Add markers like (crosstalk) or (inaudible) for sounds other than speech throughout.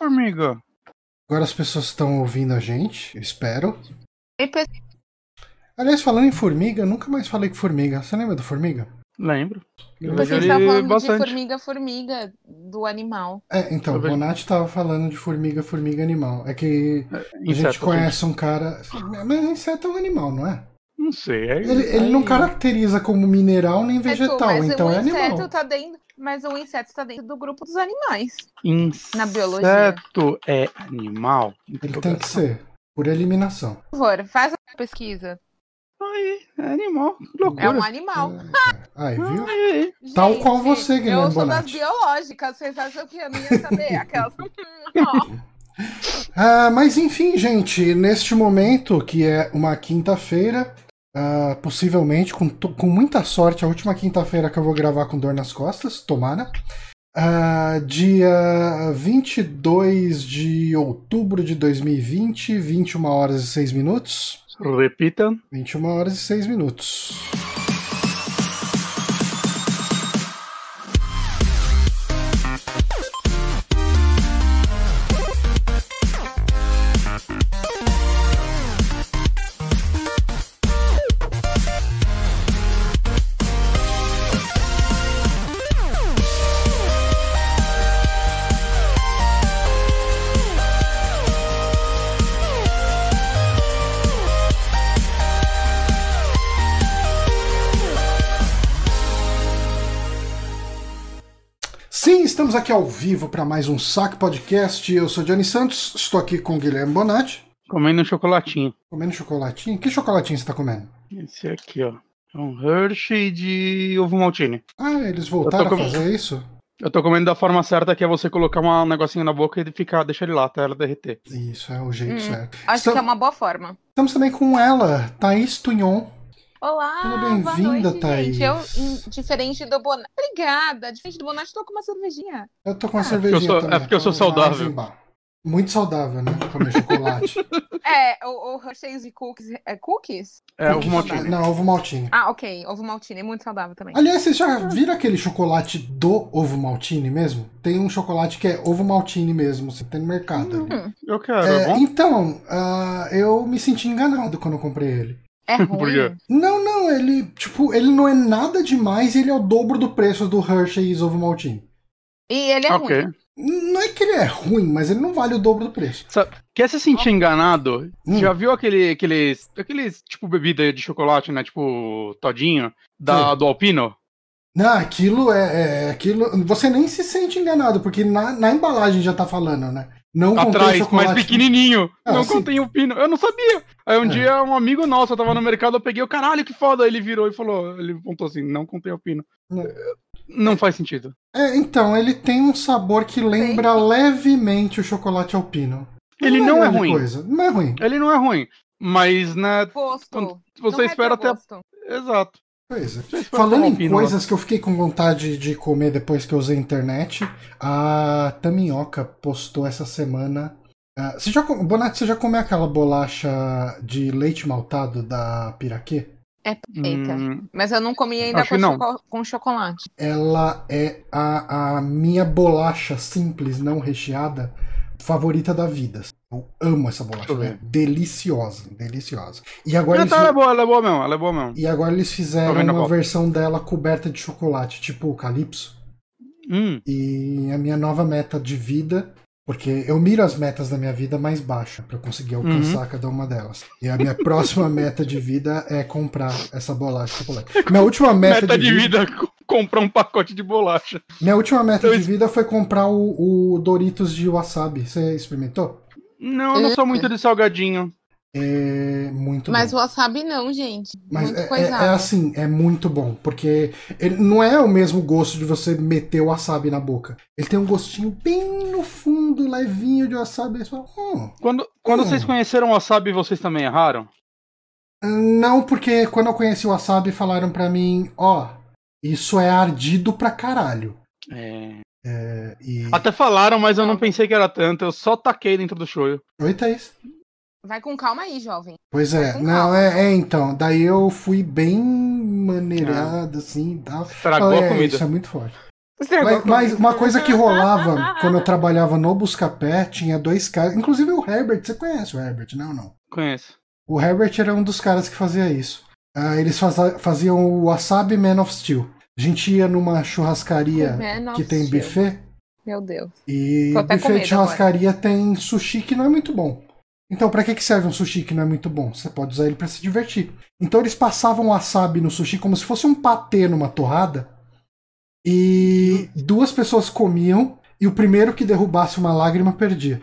formiga. Agora as pessoas estão ouvindo a gente, eu espero. Pe- Aliás, falando em formiga, eu nunca mais falei com formiga. Você lembra da formiga? Lembro. Eu Você está ele falando bastante. de formiga, formiga, do animal. É, então, o Bonatti tava falando de formiga, formiga animal. É que a gente Inseto, conhece um cara. Mas inseto é um animal, não é? Não sei. Aí, Ele, ele não caracteriza como mineral nem vegetal, mas então o é inseto animal. tá dentro. Mas o inseto tá dentro do grupo dos animais. Na Inseto biologia. é animal? Ele tem que ser, por eliminação. Por favor, faz a pesquisa. Aí, é animal. Que É loucura. um animal. É. Aí, viu? Aí, Tal Gente, qual você, Guilherme Eu sou das biológicas, vocês acham que eu não ia saber? Aquelas. Ó, Ah, mas enfim, gente, neste momento, que é uma quinta-feira, ah, possivelmente, com, com muita sorte, a última quinta-feira que eu vou gravar com dor nas costas, tomara. Ah, dia 22 de outubro de 2020, 21 horas e 6 minutos. repita. 21 horas e 6 minutos. Aqui ao vivo para mais um Saque Podcast. Eu sou Johnny Santos, estou aqui com o Guilherme Bonatti, Comendo um chocolatinho. comendo chocolatinho. Que chocolatinho você está comendo? Esse aqui, ó. É um Hershey de ovo maltine. Ah, eles voltaram a fazer isso? Eu tô comendo da forma certa, que é você colocar um negocinho na boca e ficar, deixar ele lá até ela derreter. Isso, é o jeito Hum, certo. acho Estam- que é uma boa forma. Estamos também com ela, Thaís Tunhon. Olá, boa bem-vinda, noite, Thaís. gente. Eu, em- diferente do Bonatti. Obrigada. Diferente do Bonatti, tô com uma cervejinha. Eu tô com uma Ah, cervejinha sou- também. é porque eu sou saudável. Muito saudável, né? Comer chocolate. (laughs) É, o, o Hershey's e cookies. É cookies? É, ovo maltine. Não, ovo maltine. Ah, ok. Ovo maltine. É muito saudável também. Aliás, vocês já viram aquele chocolate do ovo maltine mesmo? Tem um chocolate que é ovo maltine mesmo, você tem no mercado. Hum, Eu quero, É, é bom? então, ah, eu me senti enganado quando eu comprei ele. É (laughs) ruim. quê? Não, não, ele, tipo, ele não é nada demais e ele é o dobro do preço do Hershey's ovo maltine. E ele é ok. ruim. Não é que ele é ruim, mas ele não vale o dobro do preço. Sabe, quer se sentir enganado? Hum. Já viu aquele, aqueles, aqueles, tipo, bebida de chocolate, né? Tipo, todinho, da, Sim. do Alpino? Não, aquilo é, é- aquilo. Você nem se sente enganado, porque na, na embalagem já tá falando, né? Não contém Atrás, chocolate. mais pequenininho. Ah, não sim. contém o pino. Eu não sabia. Aí um É. dia um amigo nosso, eu tava no mercado, eu peguei o caralho, que foda. Ele virou e falou, ele apontou assim, não contém o pino. Não. Não faz sentido. É, então, ele tem um sabor que lembra levemente o chocolate alpino. Ele não é grande ruim. Coisa. Não é ruim. Ele não é ruim. Mas, né, Gosto. Não você é espera até. gosto. Exato. Pois é. Falando em alpino lá. coisas que eu fiquei com vontade de comer depois que eu usei a internet, a Taminhoca postou essa semana. Ah, você já, Bonatti, você já comeu aquela bolacha de leite maltado da Piraquê? É perfeita. Hum, Mas eu não comi ainda com, choco- com chocolate. Ela é a, a minha bolacha simples, não recheada, favorita da vida. Eu amo essa bolacha, né? ver. Deliciosa, deliciosa. E agora, eles, tá, ela é boa, ela é boa mesmo, ela é boa mesmo. e agora eles fizeram uma versão dela coberta de chocolate, tipo o Calypso. Hum, E a minha nova meta de vida, porque eu miro as metas da minha vida mais baixa para conseguir Uhum. alcançar cada uma delas. E a minha (laughs) próxima meta de vida é comprar essa bolacha de chocolate. (laughs) Minha última meta, meta de vida, co- comprar um pacote de bolacha. Minha última meta Eu de vida foi comprar o, o Doritos de wasabi. Você experimentou? Não, eu não sou muito de salgadinho. É muito Mas o bom. wasabi não, gente. Mas Muito é, é- coisado. é assim, é muito bom, porque ele não é o mesmo gosto de você meter o wasabi na boca. Ele tem um gostinho bem no fundo, levinho de wasabi. Aí você fala, "Hum, Quando, quando Hum. vocês conheceram o wasabi, vocês também erraram? Não, porque quando eu conheci o wasabi, falaram pra mim, ó, isso é ardido pra caralho. É. É, e... Até falaram, mas eu não pensei que era tanto. Eu só taquei dentro do shoyu. Oi, Thaís. Vai com calma aí, jovem. Pois é, não, é, é, então. Daí eu fui bem maneirado, assim e tal. Estragou Falei, a é, comida. Isso é muito forte. Mas, mas uma coisa que rolava (laughs) quando eu trabalhava no Buscapé, tinha dois caras. Inclusive o Herbert, você conhece o Herbert, não? Não. Conheço. O Herbert era um dos caras que fazia isso. Ah, eles faziam o Wasabi Man of Steel. A gente ia numa churrascaria que tem Steel. buffet. Meu Deus. E buffet de churrascaria tem sushi que não é muito bom. Então, pra que, que serve um sushi que não é muito bom? Você pode usar ele pra se divertir. Então, eles passavam wasabi no sushi como se fosse um patê numa torrada. E duas pessoas comiam. E o primeiro que derrubasse uma lágrima perdia.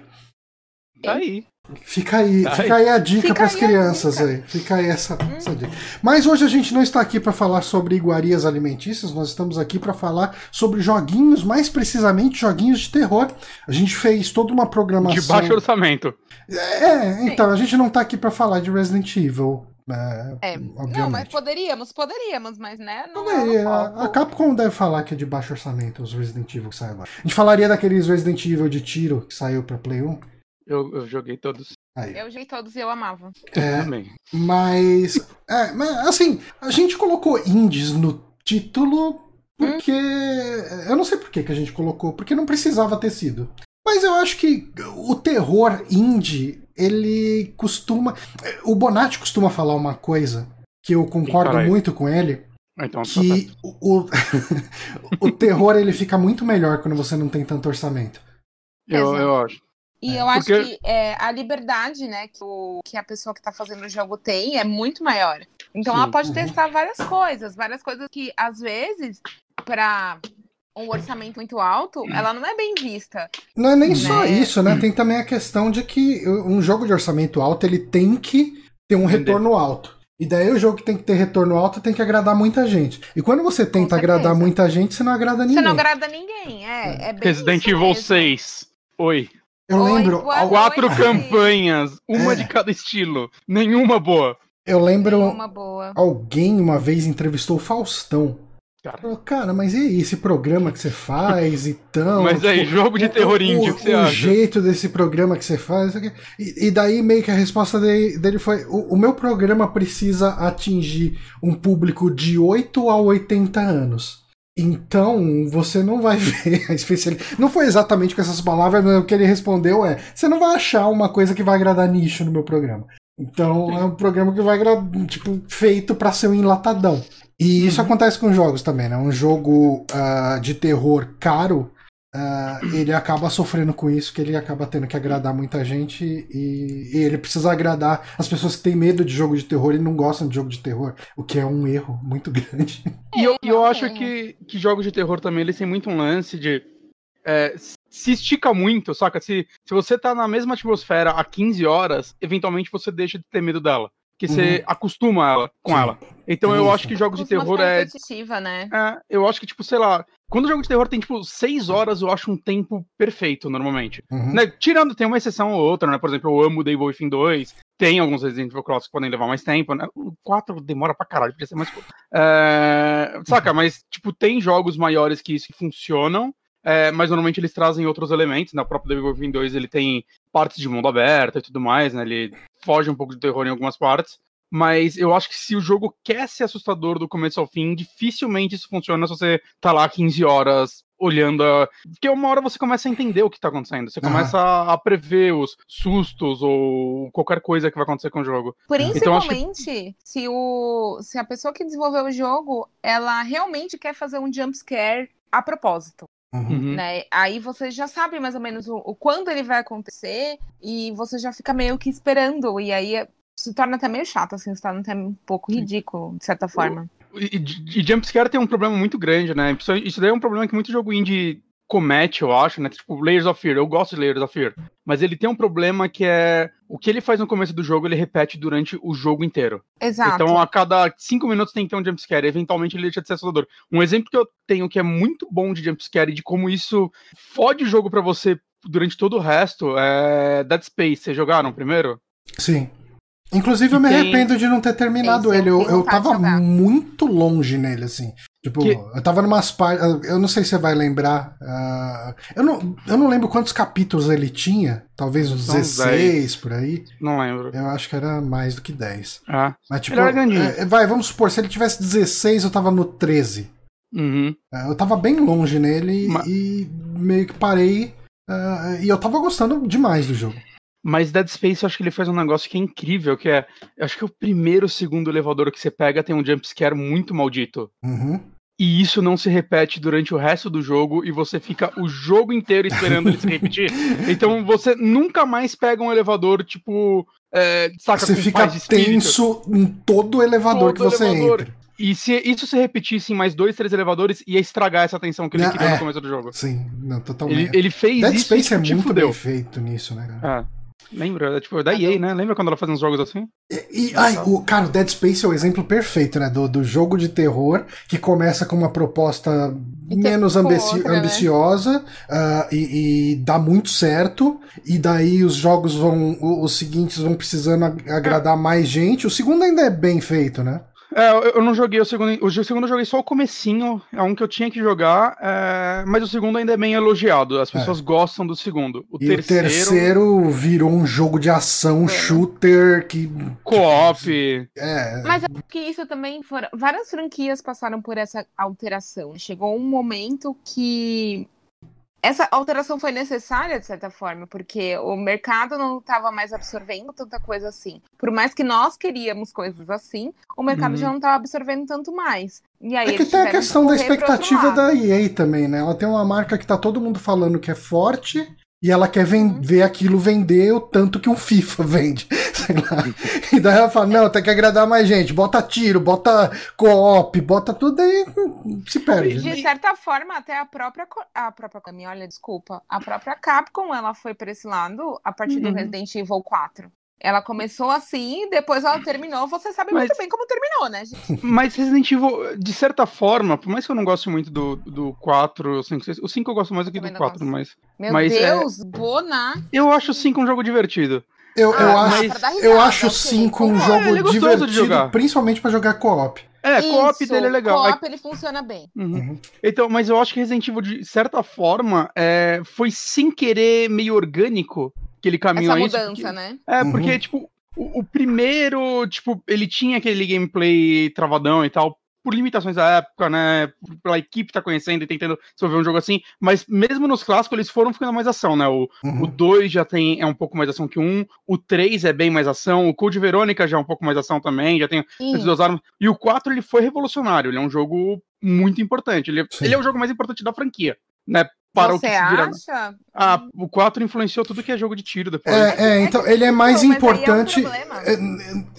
Tá aí. Fica aí, Tá fica aí a dica para as crianças. Hum. aí. Fica aí essa, essa dica. Mas hoje a gente não está aqui para falar sobre iguarias alimentícias, nós estamos aqui para falar sobre joguinhos, mais precisamente joguinhos de terror. A gente fez toda uma programação. De baixo orçamento. É, então, a gente não tá aqui para falar de Resident Evil. É, É. obviamente. Não, mas poderíamos, poderíamos, mas né? Não Não é o é, foco. a, a Capcom deve falar que é de baixo orçamento os Resident Evil que saem agora. A gente falaria daqueles Resident Evil de tiro que saiu pra Play 1. Eu, eu joguei todos Aí. Eu joguei todos e eu amava. É, também. Mas, é, mas, assim, a gente colocou indies no título porque. Eu não sei por que, que a gente colocou, porque não precisava ter sido. Mas eu acho que o terror indie, ele costuma. O Bonatti costuma falar uma coisa que eu concordo muito com ele, Então, tá que o, o, (laughs) o terror ele fica muito melhor quando você não tem tanto orçamento. eu, eu acho. E É, eu acho porque- que é, a liberdade, né, que, o, que a pessoa que tá fazendo o jogo tem é muito maior. Então Sim. ela pode Uhum. testar várias coisas, várias coisas que, às vezes, pra um orçamento muito alto, ela não é bem vista. Não é nem só Né? isso, né? Tem também a questão de que um jogo de orçamento alto ele tem que ter um retorno alto. E daí o jogo que tem que ter retorno alto tem que agradar muita gente. E quando você tenta agradar muita gente, você não agrada ninguém. Você não agrada ninguém, é, é bem Resident Evil mesmo. 6. Oi. Eu Oi, lembro, boa Quatro noite. campanhas, uma É. de cada estilo. Nenhuma boa. eu lembro Uma boa. alguém uma vez entrevistou o Faustão. Cara. Falou, cara, mas e aí, esse programa que você faz e tão. Mas aí, tipo, jogo de o- terror o, indie, o que você o acha? jeito desse programa que você faz. E, e daí, meio que a resposta dele, dele foi: o, o meu programa precisa atingir um público de 8 a 80 anos. Então, você não vai (laughs) ver a especialidade. Não foi exatamente com essas palavras, mas o que ele respondeu é: você não vai achar uma coisa que vai agradar nicho no meu programa. Então, é um programa que vai agradar, tipo, feito pra ser um enlatadão. E isso Uhum. acontece com jogos também, né? Um jogo ah, de terror caro, ah, ele acaba sofrendo com isso, que ele acaba tendo que agradar muita gente e, e ele precisa agradar as pessoas que têm medo de jogo de terror e não gostam de jogo de terror, o que é um erro muito (laughs) grande. E eu, e eu acho é. que, que jogos de terror também, eles têm muito um lance de. é, se estica muito, saca? Se, se você tá na mesma atmosfera há 15 horas, eventualmente você deixa de ter medo dela. Porque você acostuma ela com Sim. ela. Então eu Isso. acho que jogos de terror é, né? é. Eu acho que, tipo, sei lá. Quando o jogo de terror tem, tipo, 6 horas, eu acho um tempo perfeito, normalmente. Uhum. Né, Tirando, tem uma exceção ou outra, né? Por exemplo, eu amo Devil Within 2. Tem alguns Resident Evil Cross que podem levar mais tempo, né? O 4 demora pra caralho, podia ser mais. É, Saca, mas, tipo, tem jogos maiores que isso que funcionam, é, mas normalmente eles trazem outros elementos. Na própria Devil Within 2 ele tem partes de mundo aberto e tudo mais, né? Ele foge um pouco de terror em algumas partes. Mas eu acho que se o jogo quer ser assustador do começo ao fim, dificilmente isso funciona se você tá lá 15 horas olhando. A... Porque uma hora você começa a entender o que tá acontecendo. Você começa a, a prever os sustos ou qualquer coisa que vai acontecer com o jogo. Então, acho que- Principalmente se, o, se a pessoa que desenvolveu o jogo, ela realmente quer fazer um jump scare a propósito. Uhum. Né? Aí você já sabe mais ou menos o, o quando ele vai acontecer e você já fica meio que esperando. E aí é- se torna até meio chato, assim, se torna até um pouco ridículo, de certa forma. E, e, e jumpscare tem um problema muito grande, né? Isso, daí é um problema que muito jogo indie comete, eu acho, né? Tipo, Layers of Fear. Eu gosto de Layers of Fear. Mas ele tem um problema que é. O que ele faz no começo do jogo, ele repete durante o jogo inteiro. Exato. Então, a cada cinco minutos tem que ter um jumpscare. Eventualmente ele deixa de ser assustador. Um exemplo que eu tenho que é muito bom de jumpscare e de como isso fode o jogo pra você durante todo o resto é Dead Space. Vocês jogaram primeiro? Sim. Inclusive, eu me tem- arrependo de não ter terminado Esse eu ele. Eu, eu tava muito longe nele, assim. Tipo, Que- eu tava numas partes. Eu não sei se você vai lembrar. ah, eu, não, eu não lembro quantos capítulos ele tinha. Talvez uns São uns 16 por aí. Não lembro. Eu acho que era mais do que 10. Ah, Mas, tipo, Ele era grandinho. é, vai, vamos supor, se ele tivesse 16, eu tava no 13. Uhum. É, Eu tava bem longe nele Ma- e meio que parei. ah, e eu tava gostando demais do jogo. Mas Dead Space, eu acho que ele faz um negócio que é incrível, que é. Eu acho que o primeiro, segundo elevador que você pega tem um jumpscare muito maldito. Uhum. E isso não se repete durante o resto do jogo e você fica o jogo inteiro esperando ele se repetir. (laughs) Então você nunca mais pega um elevador, tipo. É, saca, Você fica tenso em todo elevador Todo que você elevador. entra. E se isso se repetisse em mais dois, três elevadores, ia estragar essa tensão que ele Não, criou é. no começo do jogo. Sim, não, totalmente. Ele, ele fez Dead isso Space e é muito fudeu. bem feito nisso, né, cara? Ah, lembra? É, Tipo, da EA, né? Lembra quando ela fazia uns jogos assim? E, e- ai, o, cara, o Dead Space é o exemplo perfeito, né? Do, do jogo de terror que começa com uma proposta E menos ambici- outra, né? ambiciosa ah, e, e dá muito certo. E daí os jogos vão. Os seguintes vão precisando ag- agradar mais gente. O segundo ainda é bem feito, né? É, eu, eu não joguei o segundo. O segundo eu joguei só o comecinho, é um que eu tinha que jogar, é, mas o segundo ainda é bem elogiado. As pessoas gostam do segundo. O É. E terceiro, o terceiro virou um jogo de ação shooter que. co-op. É. Mas eu acho que isso também foram. Várias franquias passaram por essa alteração. Chegou um momento que essa alteração foi necessária, de certa forma, porque o mercado não estava mais absorvendo tanta coisa assim. Por mais que nós queríamos coisas assim, o mercado Uhum. já não estava absorvendo tanto mais. E aí É que tem a questão da expectativa da EA também, né? Ela tem uma marca que tá todo mundo falando que é forte e ela quer Uhum. ver aquilo vender o tanto que um FIFA (laughs) vende. Sei lá. (laughs) E daí ela fala: não, tem que agradar mais gente. Bota tiro, bota co-op, bota tudo aí se perde. né? De certa forma, até a própria a própria olha, desculpa, a própria Capcom, ela foi para esse lado a partir do Uhum. Resident Evil 4. Ela começou assim, depois ela terminou. Você sabe Mas- muito bem como terminou, né, gente? Mas Resident Evil, de certa forma, por mais que eu não goste muito do, do 4, o 5, 6, o 5 eu gosto mais do que do não 4, gosto. mas. Meu Mas, é- Deus, Bona. Eu acho o 5 um jogo divertido. Eu, eu Ah, acho, mas- pra dar eu risada, acho ok. 5 um Concordo. jogo é divertido, jogar. principalmente pra jogar co-op. É, co-op dele é legal. É- Co-op ele funciona bem. Uhum. Uhum. Então, mas eu acho que Resident Evil, de certa forma, é, foi sem querer meio orgânico que ele caminhou Essa a isso. mudança, porque- né? É, Uhum. porque, tipo, o, o primeiro, tipo, ele tinha aquele gameplay travadão e tal, por limitações da época, né? Pela equipe tá conhecendo e tentando desenvolver um jogo assim, mas mesmo nos clássicos eles foram ficando mais ação, né? O, Uhum. o 2 já tem, é um pouco mais ação que o 1, o 3 é bem mais ação, o Code Verônica já é um pouco mais ação também, já tem Sim. as duas armas. E o 4 ele foi revolucionário, ele é um jogo muito importante, ele, Sim. ele é o jogo mais importante da franquia, né? Para o Você que se vira. acha? Ah, o 4 influenciou tudo que é jogo de tiro depois. É, é, então ele é mais Não, mas aí é um importante. problema. é,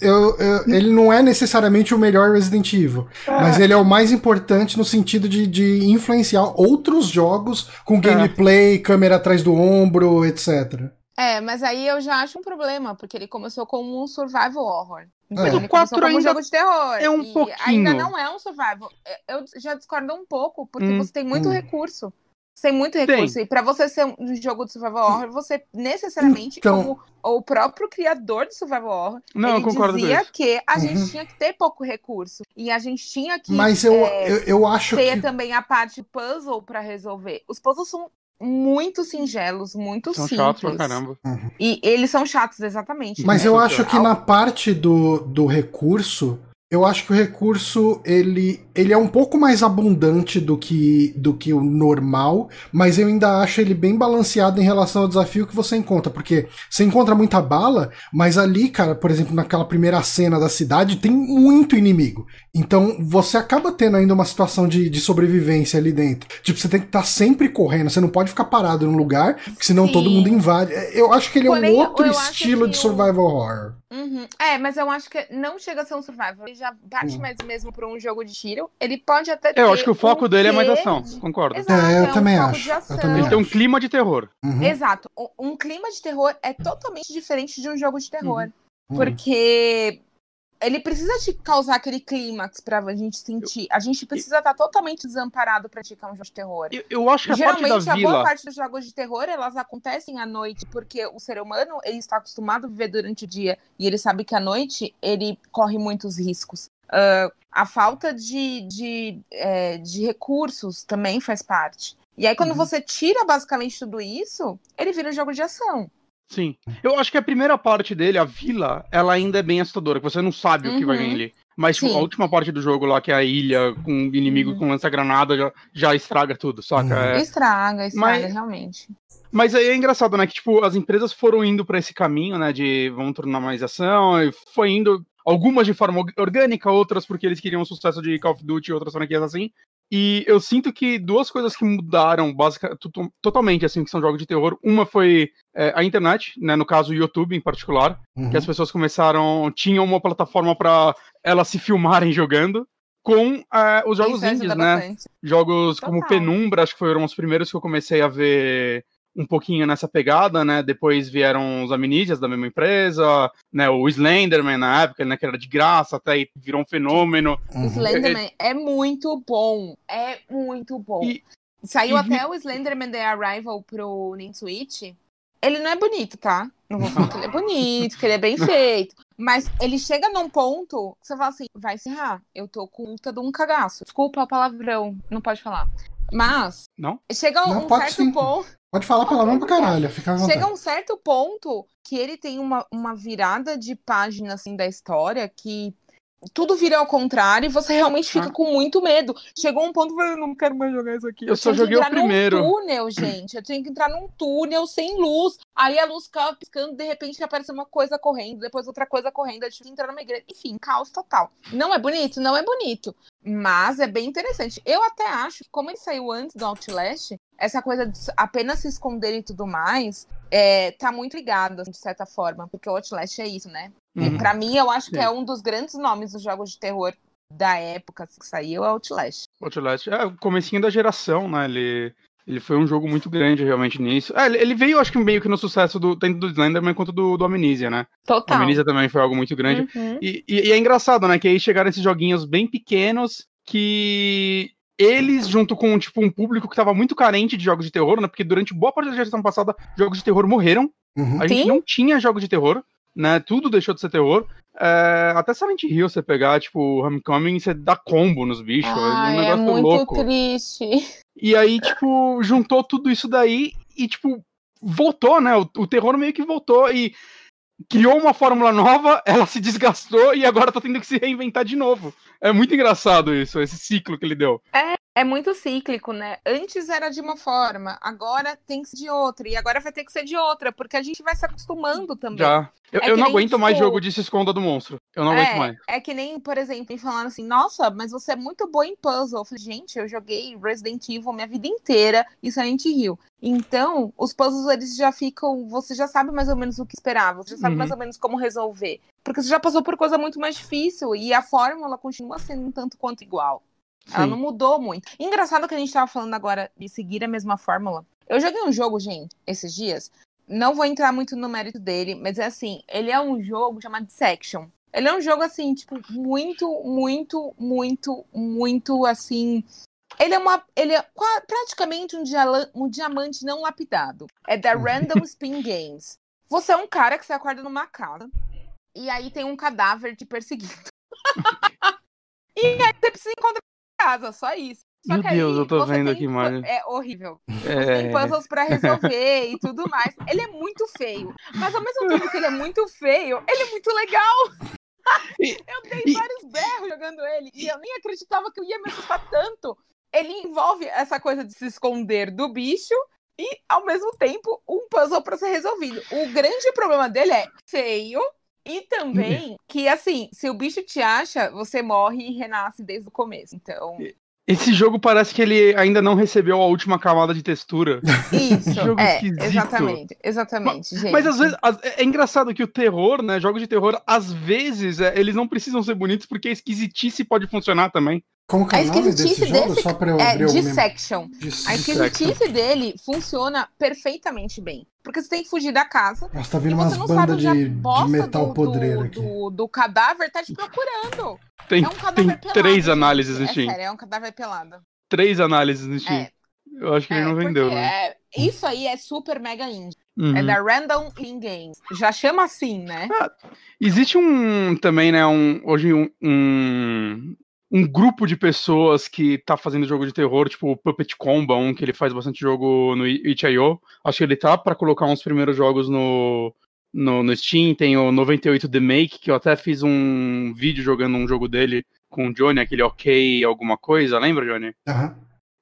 eu- eu- ele não é necessariamente o melhor Resident Evil, mas ele é o mais importante no sentido de, de influenciar outros jogos com gameplay, câmera atrás do ombro, etc. É, mas aí eu já acho um problema, porque ele começou como um survival horror. Então, Mas ele o 4 começou como um ainda jogo de terror. é um e pouquinho. Ainda não é um survival. Eu já discordo um pouco, porque Hum. você tem muito Hum. recurso. Tem muito recurso. E pra você ser um jogo de survival horror, você necessariamente, Então- como o próprio criador de survival horror, Não, ele dizia que a gente Uhum. tinha que ter pouco recurso. E a gente tinha que Mas eu, é, eu, eu acho ter que. também a parte puzzle pra resolver. Os puzzles são muito singelos, muito São simples. chatos pra caramba. E eles são chatos, exatamente. Mas né? eu acho que na parte do, do recurso, eu acho que o recurso ele, ele é um pouco mais abundante do que, do que o normal, mas eu ainda acho ele bem balanceado em relação ao desafio que você encontra, porque você encontra muita bala, mas ali, cara, por exemplo, naquela primeira cena da cidade, tem muito inimigo. Então você acaba tendo ainda uma situação de, de sobrevivência ali dentro. Tipo, você tem que estar sempre correndo, você não pode ficar parado num lugar, porque senão Sim. todo mundo invade. Eu acho que ele é Porém, um outro eu estilo de survival horror. Uhum. É, mas eu acho que não chega a ser um survival. Ele já parte Hum. mais mesmo pra um jogo de tiro. Ele pode até ter Eu acho que o foco um dele é mais ação, de- concordo. Exato, É, eu um também acho, de eu também Ele tem um clima de terror. Uhum. Exato. Um- Um clima de terror é totalmente diferente de um jogo de terror. Uhum. Porque ele precisa te causar aquele clímax pra gente sentir. A gente precisa estar totalmente desamparado pra praticar um jogo de terror. Eu, eu acho que a parte Geralmente, da a boa vila. parte dos jogos de terror, elas acontecem à noite, porque o ser humano, ele está acostumado a viver durante o dia, e ele sabe que à noite, ele corre muitos riscos. Ah, a falta de, de, é, de recursos também faz parte. E aí, quando Uhum. você tira basicamente tudo isso, ele vira um jogo de ação. Sim. Eu acho que a primeira parte dele, a vila, ela ainda é bem assustadora, que você não sabe o que vai Uhum. vir ali. Mas tipo, a última parte do jogo lá, que é a ilha com o inimigo Uhum. com lança-granada, já, já estraga tudo, saca? Uhum. É, Estraga, estraga, Mas- realmente. Mas aí é engraçado, né? Que, tipo, as empresas foram indo pra esse caminho, né? De vamos tornar mais ação, e foi indo. Algumas de forma org- orgânica, outras porque eles queriam o sucesso de Call of Duty e outras franquias assim. E eu sinto que duas coisas que mudaram basica, to- totalmente, assim, que são jogos de terror. Uma foi é, a internet, né? No caso, o YouTube em particular. Uhum. Que as pessoas começaram. Tinham uma plataforma pra elas se filmarem jogando. Com é, os jogos Isso ajuda indies, né? bastante. Jogos como Total. Penumbra, acho que foram os primeiros que eu comecei a ver um pouquinho nessa pegada, né? Depois vieram os Amnesias da mesma empresa, né? O Slenderman na época, né? Que era de graça, até aí virou um fenômeno. Uhum. Slenderman é muito bom. É muito bom. E- Saiu e- até o Slenderman The Arrival pro Nintendo Switch. Ele não é bonito, tá? Não vou falar que ele é bonito, que ele é bem (laughs) feito. Mas ele chega num ponto que você fala assim: vai se errar. Eu tô com puta de um cagaço. Desculpa o palavrão, não pode falar. Mas Não? chega Não, um pode certo sim. ponto. Pode falar palavrão pra caralho, fica. Chega um certo ponto que ele tem uma, uma virada de página assim da história que tudo vira ao contrário e você realmente fica Ah. com muito medo. Chegou um ponto que eu eu não quero mais jogar isso aqui. Eu só tinha que joguei o entrar primeiro. Num túnel, (clears throat) gente. Eu tinha que entrar num túnel sem luz. Aí a luz ficava piscando, de repente apareceu uma coisa correndo, depois outra coisa correndo, aí tinha que entrar numa igreja. Enfim, caos total. Não é bonito? Não é bonito. Mas é bem interessante. Eu até acho que, como ele saiu antes do Outlast, essa coisa de apenas se esconder e tudo mais, é, tá muito ligado, assim, de certa forma, porque o Outlast é isso, né? Uhum. pra mim, eu acho que Sim. é um dos grandes nomes dos jogos de terror da época assim, que saiu, é o Outlast. Outlast. É o comecinho da geração, né? Ele, ele foi um jogo muito grande realmente nisso. É, ele, veio, acho que meio que no sucesso do, tanto do Slenderman quanto do, do Amnesia, né? O Total. Amnesia também foi algo muito grande. Uhum. E, e- e é engraçado, né? Que aí chegaram esses joguinhos bem pequenos que eles, junto com tipo, um público que tava muito carente de jogos de terror, né? Porque durante boa parte da geração passada, jogos de terror morreram. Uhum. A gente Sim. não tinha jogos de terror, né? Tudo deixou de ser terror. É, até Silent Hill, você pegar, tipo, Homecoming, você dá combo nos bichos. Ai, é um é negócio muito louco. triste. E aí, tipo, juntou tudo isso daí e, tipo, voltou, né? O, o terror meio que voltou e criou uma fórmula nova, (laughs) ela se desgastou e agora tá tendo que se reinventar de novo. É muito engraçado isso, esse ciclo que ele deu. É muito cíclico, né? Antes era de uma forma, agora tem que ser de outra. E agora vai ter que ser de outra, porque a gente vai se acostumando também. Já. Eu, É eu não nem, aguento mais tipo, jogo de se esconda do monstro. Eu não aguento mais. É, é que nem, por exemplo, me falaram assim, nossa, mas você é muito boa em puzzle. Eu falei, gente, eu joguei Resident Evil minha vida inteira e Silent Hill. Então, os puzzles, eles já ficam, você já sabe mais ou menos o que esperar, você já sabe Uhum. mais ou menos como resolver. Porque você já passou por coisa muito mais difícil e a fórmula continua sendo um tanto quanto igual. Ela não mudou muito. Engraçado que a gente tava falando agora de seguir a mesma fórmula. Eu joguei um jogo, gente, esses dias. Não vou entrar muito no mérito dele, mas é assim, ele é um jogo chamado Section. Ele é um jogo assim, tipo, muito, muito, muito, muito assim. Ele é uma. Ele é praticamente um, diala- um diamante não lapidado. É da Random Spin (laughs) Games. Você é um cara que você acorda numa casa. E aí tem um cadáver te perseguindo. (laughs) e aí você precisa encontrar casa, só isso. Só Meu Deus, eu tô você vendo aqui mais. É horrível. Você É, tem puzzles pra resolver e tudo mais. Ele é muito feio. Mas ao mesmo tempo que ele é muito feio, ele é muito legal. (laughs) Eu dei vários berros jogando ele. E eu nem acreditava que eu ia me assustar tanto. Ele envolve essa coisa de se esconder do bicho e, ao mesmo tempo, um puzzle pra ser resolvido. O grande problema dele é feio. E também que, assim, se o bicho te acha, você morre e renasce desde o começo. Então, Esse jogo parece que ele ainda não recebeu a última camada de textura. (laughs) isso. Jogo é, esquisito. exatamente. Exatamente, gente. Mas às vezes as- é engraçado que o terror, né? Jogos de terror, às vezes, é, eles não precisam ser bonitos porque a esquisitice pode funcionar também. Como que é A o nome desse esquisitice jogo? desse Só pra eu É abrir o mem- Dissection. Dis- A esquisitice dele funciona perfeitamente bem. Porque você tem que fugir da casa. Nossa, tá E vindo umas você não sabe bandas onde a de, de metal do, podreiro do, aqui. do, do cadáver tá te procurando. Tem, É um cadáver tem pelado. três gente. análises no É Steam. sério, é um cadáver pelado. Três análises no Steam. É, Eu acho que ele é, não porque vendeu, né? é- isso aí é super mega indie. Uhum. É da Random In Games. Já chama assim, né? Existe um também, né? Um, hoje um, um, um grupo de pessoas que tá fazendo jogo de terror, tipo o Puppet Comba, um que ele faz bastante jogo no itch.io. Acho que ele tá pra colocar uns primeiros jogos no, no, no Steam, tem o 98 The Make, que eu até fiz um vídeo jogando um jogo dele com o Johnny, aquele ok alguma coisa, lembra, Johnny? Aham.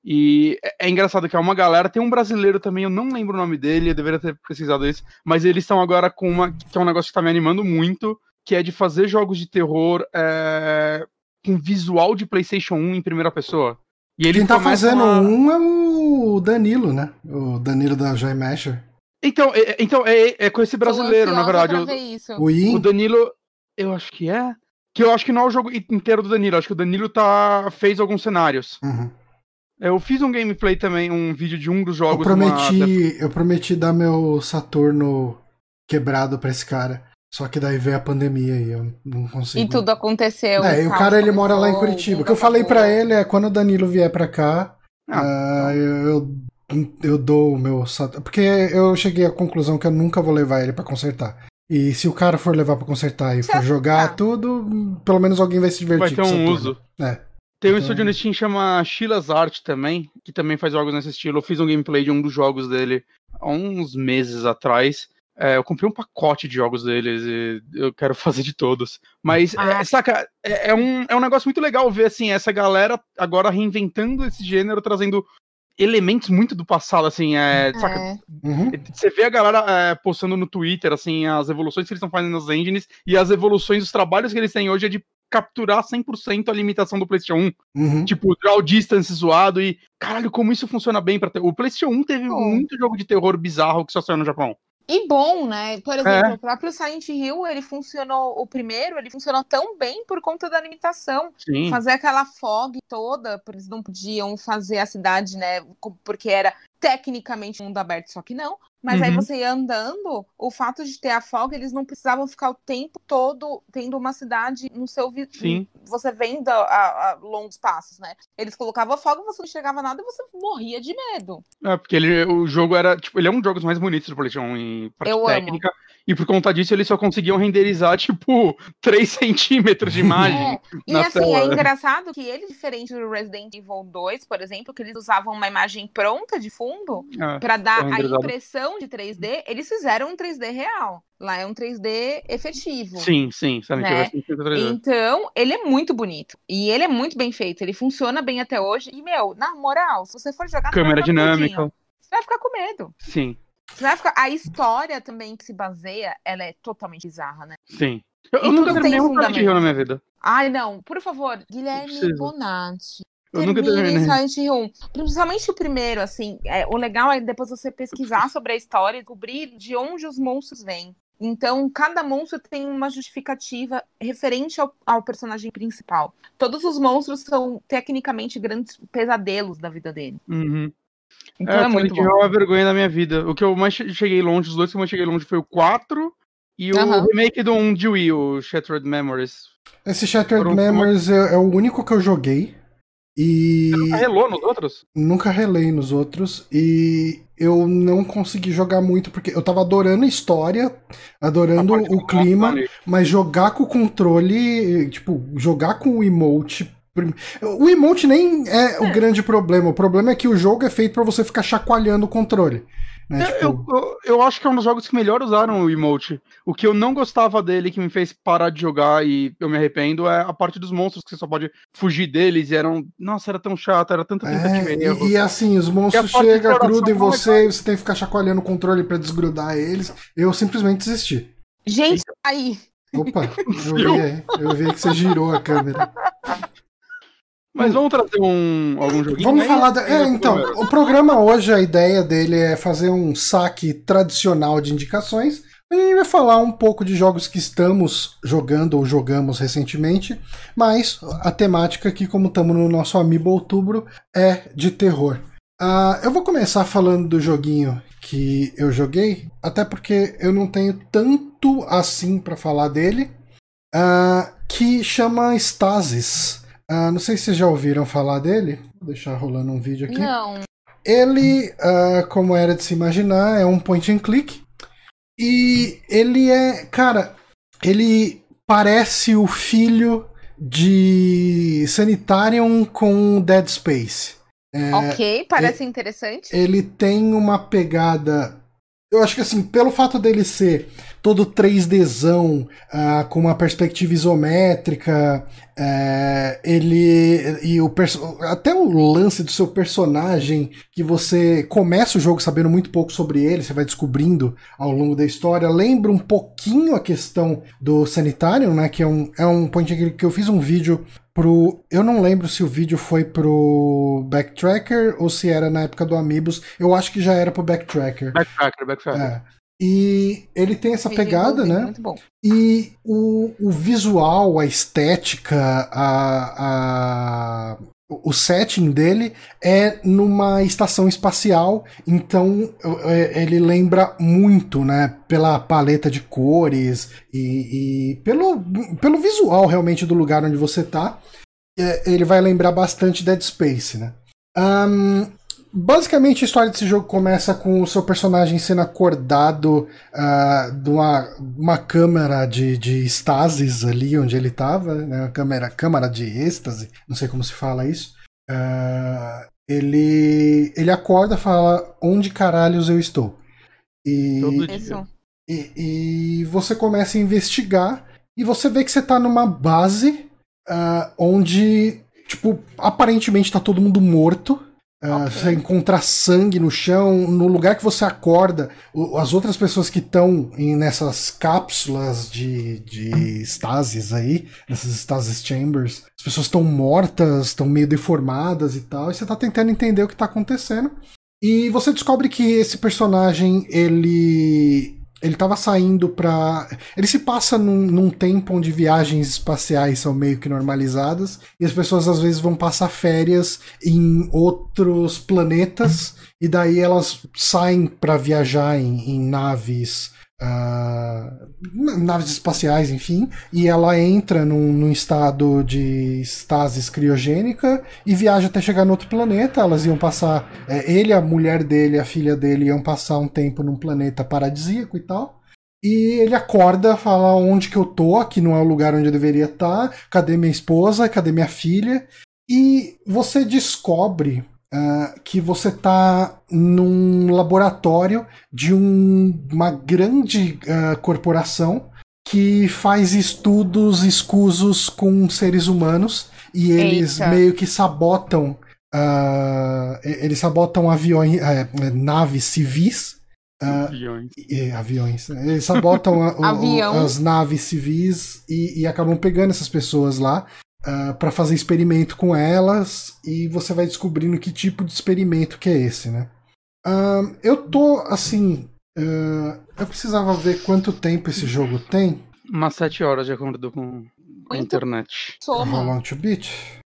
E é, é engraçado que é uma galera, tem um brasileiro também, eu não lembro o nome dele, eu deveria ter precisado isso, mas eles estão agora com uma, que é um negócio que tá me animando muito, que é de fazer jogos de terror é, com visual de PlayStation 1 em primeira pessoa. E ele Quem tá fazendo a- um é o Danilo, né? O Danilo da Joy Masher. Então, é, então é, é com esse brasileiro, na verdade. O. O Yin. o Danilo, eu acho que é. Que eu acho que não é o jogo inteiro do Danilo, acho que o Danilo tá, fez alguns cenários. Uhum. Eu fiz um gameplay também, um vídeo de um dos Eu jogos. numa- prometi, eu prometi dar meu Saturno quebrado pra esse cara. Só que daí veio a pandemia e eu não consigo. E tudo aconteceu. É, e o cara ele mora lá em Curitiba. O que eu falei pra ele é quando o Danilo vier pra cá, Ah, ah, eu, eu, eu dou o meu. Porque eu cheguei à conclusão que eu nunca vou levar ele pra consertar. E se o cara for levar pra consertar e for jogar tá. tudo, pelo menos alguém vai se divertir vai ter um uso. É. Tem um Então- estúdio no Steam que chama Sheila's Art também, que também faz jogos nesse estilo. Eu fiz um gameplay de um dos jogos dele há uns meses atrás. É, eu comprei um pacote de jogos deles e eu quero (laughs) fazer de todos. Mas, é, Ah. saca, é, é um, é um negócio muito legal ver assim, essa galera agora reinventando esse gênero, trazendo elementos muito do passado, assim, é, saca? É. Uhum. Você vê a galera é, postando no Twitter, assim, as evoluções que eles estão fazendo nas engines e as evoluções dos trabalhos que eles têm hoje é de capturar 100% a limitação do PlayStation 1 Uhum. tipo, draw distance zoado e caralho, como isso funciona bem para ter. O PlayStation 1 teve Bom. muito jogo de terror bizarro que só saiu no Japão. E bom, né? Por exemplo, É. o próprio Silent Hill, ele funcionou, o primeiro, ele funcionou tão bem por conta da limitação. Sim. Fazer aquela fog toda, eles não podiam fazer a cidade, né? Porque era tecnicamente mundo aberto, só que não. Mas aí Uhum. você ia andando, o fato de ter a fog, eles não precisavam ficar o tempo todo tendo uma cidade no seu vi- Sim. Você vendo a, a- longos passos, né? Eles colocavam a fog, você não enxergava nada e você morria de medo. É, porque ele, o jogo era, tipo, ele é um dos jogos mais bonitos do PlayStation 1 em parte Eu amo. E por conta disso, eles só conseguiam renderizar, tipo, (laughs) 3 centímetros de imagem. É, E na assim, é tela. engraçado que ele, diferente do Resident Evil 2, por exemplo, que eles usavam uma imagem pronta de fundo É. para dar a impressão de 3D, eles fizeram um 3D real. Lá é um 3D efetivo. Sim, sim. Silent Né? é 100% Então, ele é muito bonito. E ele é muito bem feito. Ele funciona bem até hoje. E, meu, na moral, se você for jogar, Câmera dinâmica. Você vai ficar com medo. Sim, ficar... A história também que se baseia, ela é totalmente bizarra, né? sim. Eu, eu nunca terminei um Silent. Hill na minha vida. Ai, não, por favor, Guilherme. Bonatti. Eu nunca Termine terminei. Silent Hill 1. Principalmente o primeiro, assim. é, o legal é depois você pesquisar (laughs) sobre a história e descobrir de onde os monstros vêm. Então, cada monstro tem uma justificativa referente ao, ao personagem principal. Todos os monstros são, tecnicamente, grandes pesadelos da vida dele. Uhum. Então é, muito Silent Hill bom. é uma vergonha da minha vida. O que eu mais che- cheguei longe, os dois que eu mais cheguei longe foi o 4 e o remake do 1 de Wii, o Shattered Memories. Esse Shattered Foram- Memories é, é o único que eu joguei. E Você nunca relou nos outros? nunca relei nos outros. E eu não consegui jogar muito, porque eu tava adorando a história, adorando A o clima, mas jogar com o controle, tipo, jogar com o emote. O emote nem é, o grande problema. O problema é que o jogo é feito pra você ficar chacoalhando o controle. Né? Eu, Tipo, eu, eu acho que é um dos jogos que melhor usaram o emote. O que eu não gostava dele, que me fez parar de jogar e eu me arrependo, é a parte dos monstros que você só pode fugir deles. E eram. Nossa, era tão chato, era tanta tentativa É, e e, assim, os monstros chegam, grudam em é você e você tem que ficar chacoalhando o controle pra desgrudar eles. Eu simplesmente desisti. Gente, aí. Opa, eu (laughs) vi, aí, eu vi que você girou a câmera. Mas vamos trazer um, algum joguinho? Vamos aí? falar da. É, então, o programa hoje, a ideia dele é fazer um saque tradicional de indicações. A gente vai falar um pouco de jogos que estamos jogando ou jogamos recentemente, mas a temática aqui, como estamos no nosso Amiibo Outubro, é de terror. Ah, eu vou começar falando do joguinho que eu joguei, até porque eu não tenho tanto assim para falar dele, ah, que chama Stasis. Ah, não sei se vocês já ouviram falar dele. Vou deixar rolando um vídeo aqui. Não. Ele, ah, como era de se imaginar, é um point and click. E ele é, cara, ele parece o filho de Sanitarium com Dead Space. ok, parece interessante. Ele tem uma pegada. Eu acho que assim, pelo fato dele ser todo 3Dzão, uh, com uma perspectiva isométrica. Uh, ele. E o até o lance do seu personagem, que você começa o jogo sabendo muito pouco sobre ele, você vai descobrindo ao longo da história, lembra um pouquinho a questão do Sanitário, né? Que é um, é um point que eu fiz um vídeo pro. Eu não lembro se o vídeo foi pro Backtracker ou se era na época do Amiibos. Eu acho que já era pro Backtracker. Backtracker, Backtracker. É. E ele tem essa pegada, né? Muito bom. E o, o visual, a estética, a, a, o setting dele é numa estação espacial, então é, ele lembra muito, né, pela paleta de cores e, e pelo, pelo visual realmente do lugar onde você tá, é, ele vai lembrar bastante Dead Space, né. Um, basicamente a história desse jogo começa com o seu personagem sendo acordado uh, de uma, uma câmera de, de estasis ali onde ele estava, né, câmera, câmara de êxtase, não sei como se fala isso. Uh, ele, ele acorda e fala onde caralhos eu estou. E, e, e, você começa a investigar e você vê que você está numa base uh, onde, tipo, aparentemente está todo mundo morto. Uh, okay. Você encontra sangue no chão, no lugar que você acorda, as outras pessoas que estão nessas cápsulas de, de estasis aí, nessas stasis chambers, as pessoas estão mortas, estão meio deformadas e tal, e você está tentando entender o que está acontecendo. E você descobre que esse personagem, ele ele estava saindo para. Ele se passa num, num, tempo onde viagens espaciais são meio que normalizadas e as pessoas às vezes vão passar férias em outros planetas e daí elas saem para viajar em, em naves Uh, naves espaciais, enfim, e ela entra num, num, estado de estasis criogênica e viaja até chegar no outro planeta. Elas iam passar, é, ele, a mulher dele, a filha dele iam passar um tempo num planeta paradisíaco e tal. E ele acorda, fala onde que eu tô, aqui não é o lugar onde eu deveria estar, cadê minha esposa, cadê minha filha? E você descobre uh, que você está num laboratório de um, uma grande uh, corporação que faz estudos escusos com seres humanos e eles Eita. meio que sabotam uh, eles sabotam aviões uh, naves civis uh, aviões. E, aviões eles sabotam a, o, as naves civis e, e, acabam pegando essas pessoas lá uh, ah, para fazer experimento com elas e você vai descobrindo que tipo de experimento que é esse, né? Uh, eu tô assim. Uh, eu precisava ver quanto tempo esse jogo tem. Umas 7 horas de acordo com a internet. Soma. How to beat?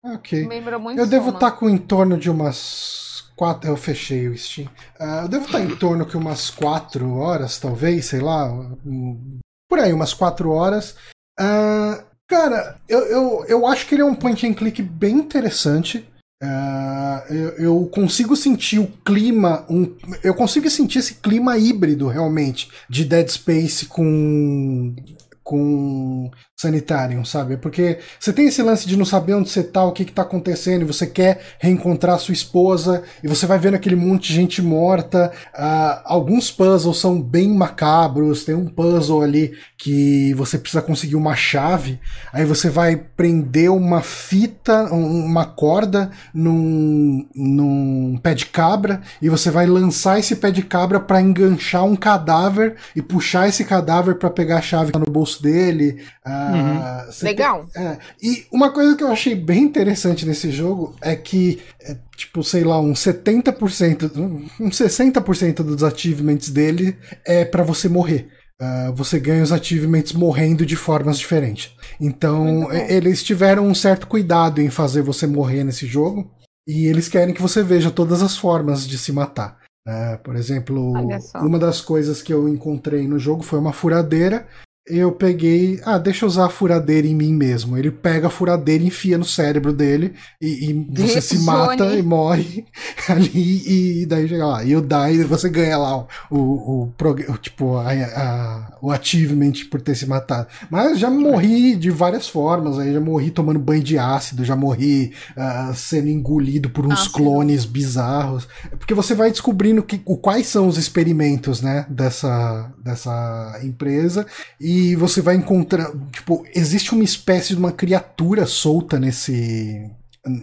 Ok. eu devo estar tá com em torno de umas quatro. Eu fechei o Steam. Uh, eu devo estar tá em torno de umas quatro horas, talvez, sei lá. Um, por aí, umas quatro horas. Uh, Cara, eu, eu, eu acho que ele é um point and click bem interessante. Uh, eu, eu, consigo sentir o clima, um, eu consigo sentir esse clima híbrido realmente de Dead Space com com Sanitarium, sabe? Porque você tem esse lance de não saber onde você tá, o que que tá acontecendo, e você quer reencontrar sua esposa, e você vai vendo aquele monte de gente morta. Uh, alguns puzzles são bem macabros, tem um puzzle ali que você precisa conseguir uma chave, aí você vai prender uma fita, uma corda num, num pé de cabra, e você vai lançar esse pé de cabra para enganchar um cadáver e puxar esse cadáver para pegar a chave no bolso dele. Ah, uhum. Legal. Tem, é, e uma coisa que eu achei bem interessante nesse jogo é que, é, tipo, sei lá, uns 70%, uns 60% dos achievements dele é para você morrer. Uh, você ganha os achievements morrendo de formas diferentes. Então, eles tiveram um certo cuidado em fazer você morrer nesse jogo. E eles querem que você veja todas as formas de se matar. Uh, por exemplo, uma das coisas que eu encontrei no jogo foi uma furadeira eu peguei. Ah, deixa eu usar a furadeira em mim mesmo. Ele pega a furadeira, enfia no cérebro dele e, e você se mata e morre (laughs) ali. E daí chega lá. E o die, você ganha lá o, o, o tipo, a, a, o achievement por ter se matado. Mas já morri de várias formas. Aí já morri tomando banho de ácido, já morri uh, sendo engolido por uns clones bizarros. Porque você vai descobrindo que, o, quais são os experimentos, né, dessa, dessa empresa. E e você vai encontrar. Tipo, existe uma espécie de uma criatura solta nesse.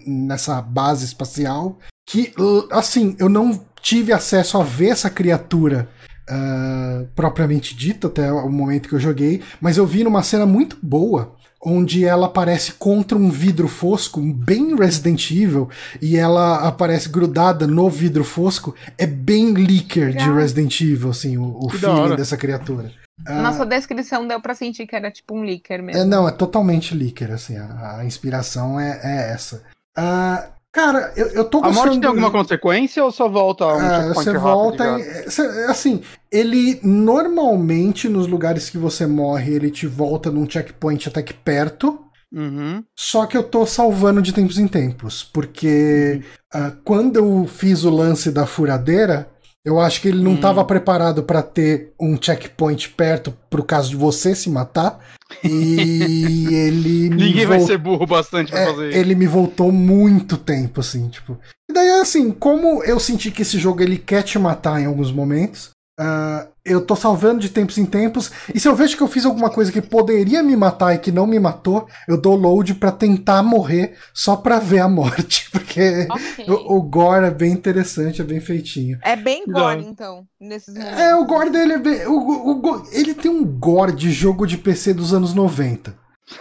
nessa base espacial. Que, assim, eu não tive acesso a ver essa criatura uh, propriamente dita até o momento que eu joguei, mas eu vi numa cena muito boa onde ela aparece contra um vidro fosco, bem Resident Evil, e ela aparece grudada no vidro fosco, é bem leaker de Resident Evil, assim, o, o feeling dessa criatura. Na sua descrição deu pra sentir que era tipo um leaker mesmo. É, não, é totalmente leaker, assim, a, a inspiração é, é essa. Uh, cara, eu, eu tô gostando... A morte tem alguma consequência ou só volta a um uh, Você volta e, Assim, ele normalmente nos lugares que você morre, ele te volta num checkpoint até que perto. Uhum. Só que eu tô salvando de tempos em tempos, porque uhum. uh, quando eu fiz o lance da furadeira, eu acho que ele não estava hum. preparado para ter um checkpoint perto pro caso de você se matar. E (laughs) ele. Ninguém vai ser burro bastante pra é, fazer isso. Ele me voltou muito tempo, assim, tipo. E daí, assim, como eu senti que esse jogo ele quer te matar em alguns momentos, Uh, eu tô salvando de tempos em tempos. E se eu vejo que eu fiz alguma coisa que poderia me matar e que não me matou, eu dou load para tentar morrer só pra ver a morte. (laughs) Porque okay. o, o, gore é bem interessante, é bem feitinho. É bem gore, então, nesses momentos. É, o gore dele é bem. O, o, ele tem um gore de jogo de PC dos anos 90.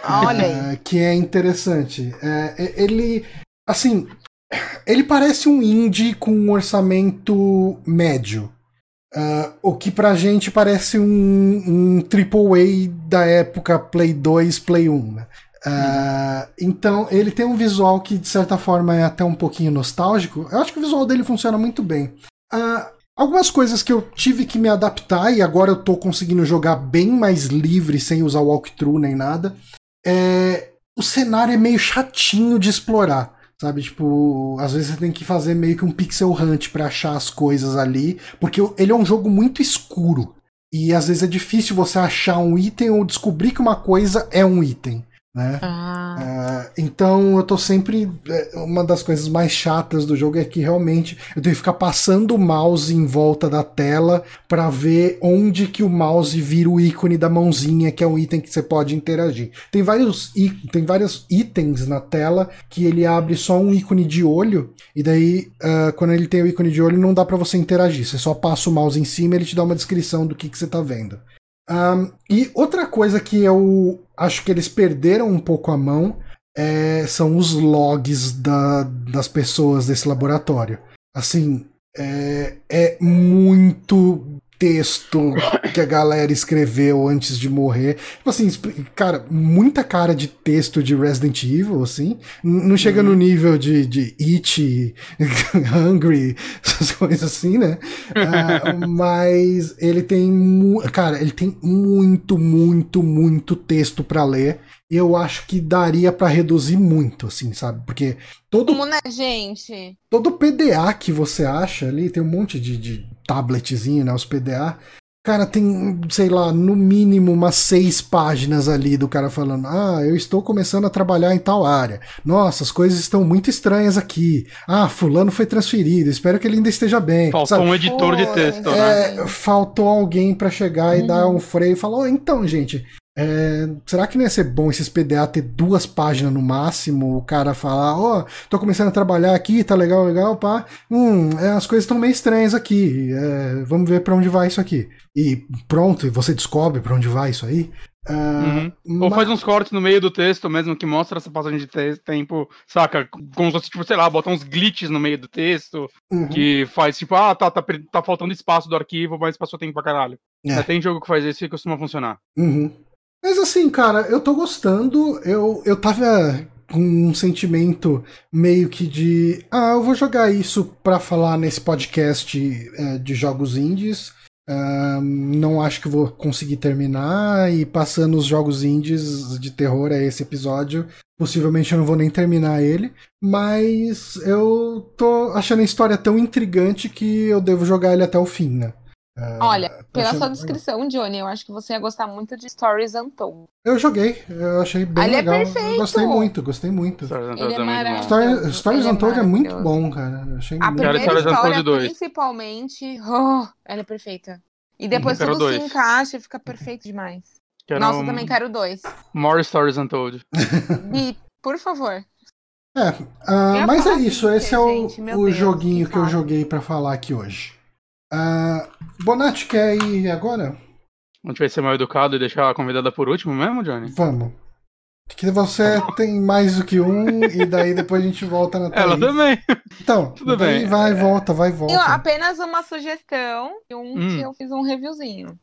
Olha aí. Uh, que é interessante. É, ele. Assim. Ele parece um indie com um orçamento médio. Uh, o que pra gente parece um, um AAA da época Play 2, Play 1. Né? Uh, então ele tem um visual que de certa forma é até um pouquinho nostálgico. Eu acho que o visual dele funciona muito bem. Uh, algumas coisas que eu tive que me adaptar e agora eu tô conseguindo jogar bem mais livre sem usar walkthrough nem nada. É, o cenário é meio chatinho de explorar. Sabe, tipo, às vezes você tem que fazer meio que um pixel hunt para achar as coisas ali, porque ele é um jogo muito escuro. E às vezes é difícil você achar um item ou descobrir que uma coisa é um item. Né? Ah. Uh, então eu tô sempre. É, uma das coisas mais chatas do jogo é que realmente eu tenho que ficar passando o mouse em volta da tela para ver onde que o mouse vira o ícone da mãozinha, que é um item que você pode interagir. Tem vários, tem vários itens na tela que ele abre só um ícone de olho, e daí uh, quando ele tem o ícone de olho não dá para você interagir. Você só passa o mouse em cima e ele te dá uma descrição do que, que você tá vendo. Um, e outra coisa que eu acho que eles perderam um pouco a mão é, são os logs da, das pessoas desse laboratório. Assim, é, é muito texto que a galera escreveu antes de morrer. Tipo assim, cara, muita cara de texto de Resident Evil, assim. Não chega uhum. no nível de, de It, (laughs) Hungry, essas coisas assim, né? Uh, (laughs) mas ele tem. Cara, ele tem muito, muito, muito texto para ler eu acho que daria para reduzir muito, assim, sabe? Porque todo. Como, né, gente? Todo PDA que você acha ali, tem um monte de, de tabletzinho, né? Os PDA. Cara, tem, sei lá, no mínimo umas seis páginas ali do cara falando: Ah, eu estou começando a trabalhar em tal área. Nossa, as coisas estão muito estranhas aqui. Ah, Fulano foi transferido, espero que ele ainda esteja bem. Faltou sabe? um editor de texto, é, né? Faltou alguém para chegar e uhum. dar um freio e falar: oh, então, gente, é, será que não ia ser bom esses PDA ter duas páginas no máximo? O cara falar, ó, oh, tô começando a trabalhar aqui, tá legal, legal, pá. Hum, é, as coisas estão meio estranhas aqui. É, vamos ver para onde vai isso aqui. E pronto, você descobre para onde vai isso aí. Uh, uhum. Ou faz uns cortes no meio do texto mesmo que mostra essa passagem de tempo, saca? Como se tipo, sei lá, bota uns glitches no meio do texto uhum. que faz tipo, ah, tá, tá, tá faltando espaço do arquivo, mas passou tempo pra caralho. É. Tem jogo que faz isso e costuma funcionar. Uhum. Mas assim, cara, eu tô gostando. Eu, eu tava com um sentimento meio que de. Ah, eu vou jogar isso pra falar nesse podcast é, de jogos indies. Não acho que vou conseguir terminar. E passando os jogos indies de terror a esse episódio, possivelmente eu não vou nem terminar ele. Mas eu tô achando a história tão intrigante que eu devo jogar ele até o fim, né? Uh, Olha, pela sua descrição, Johnny, eu acho que você ia gostar muito de Stories Untold. Eu joguei, eu achei bem ele é legal. É perfeito. Gostei muito, gostei muito. Ele é maravilhoso. Stories, Stories Untold é, é muito bom, cara. Eu achei a muito primeira história, principalmente, oh, ela é perfeita. E depois tudo dois. se encaixa e fica perfeito demais. Quero Nossa, um... também quero dois. More Stories Untold. (laughs) Bi, por favor. É, uh, mas é isso. Esse é o, gente, o Deus, joguinho que, que eu joguei para falar aqui hoje. Uh, Bonatti, quer ir agora? A gente vai ser mal educado e deixar a convidada por último mesmo, Johnny? Vamos. Que você tem mais do que um, e daí depois a gente volta na (laughs) Ela também. Então, (laughs) tudo bem. Vai, volta, vai, volta. Eu, apenas uma sugestão e um hum. que eu fiz um reviewzinho.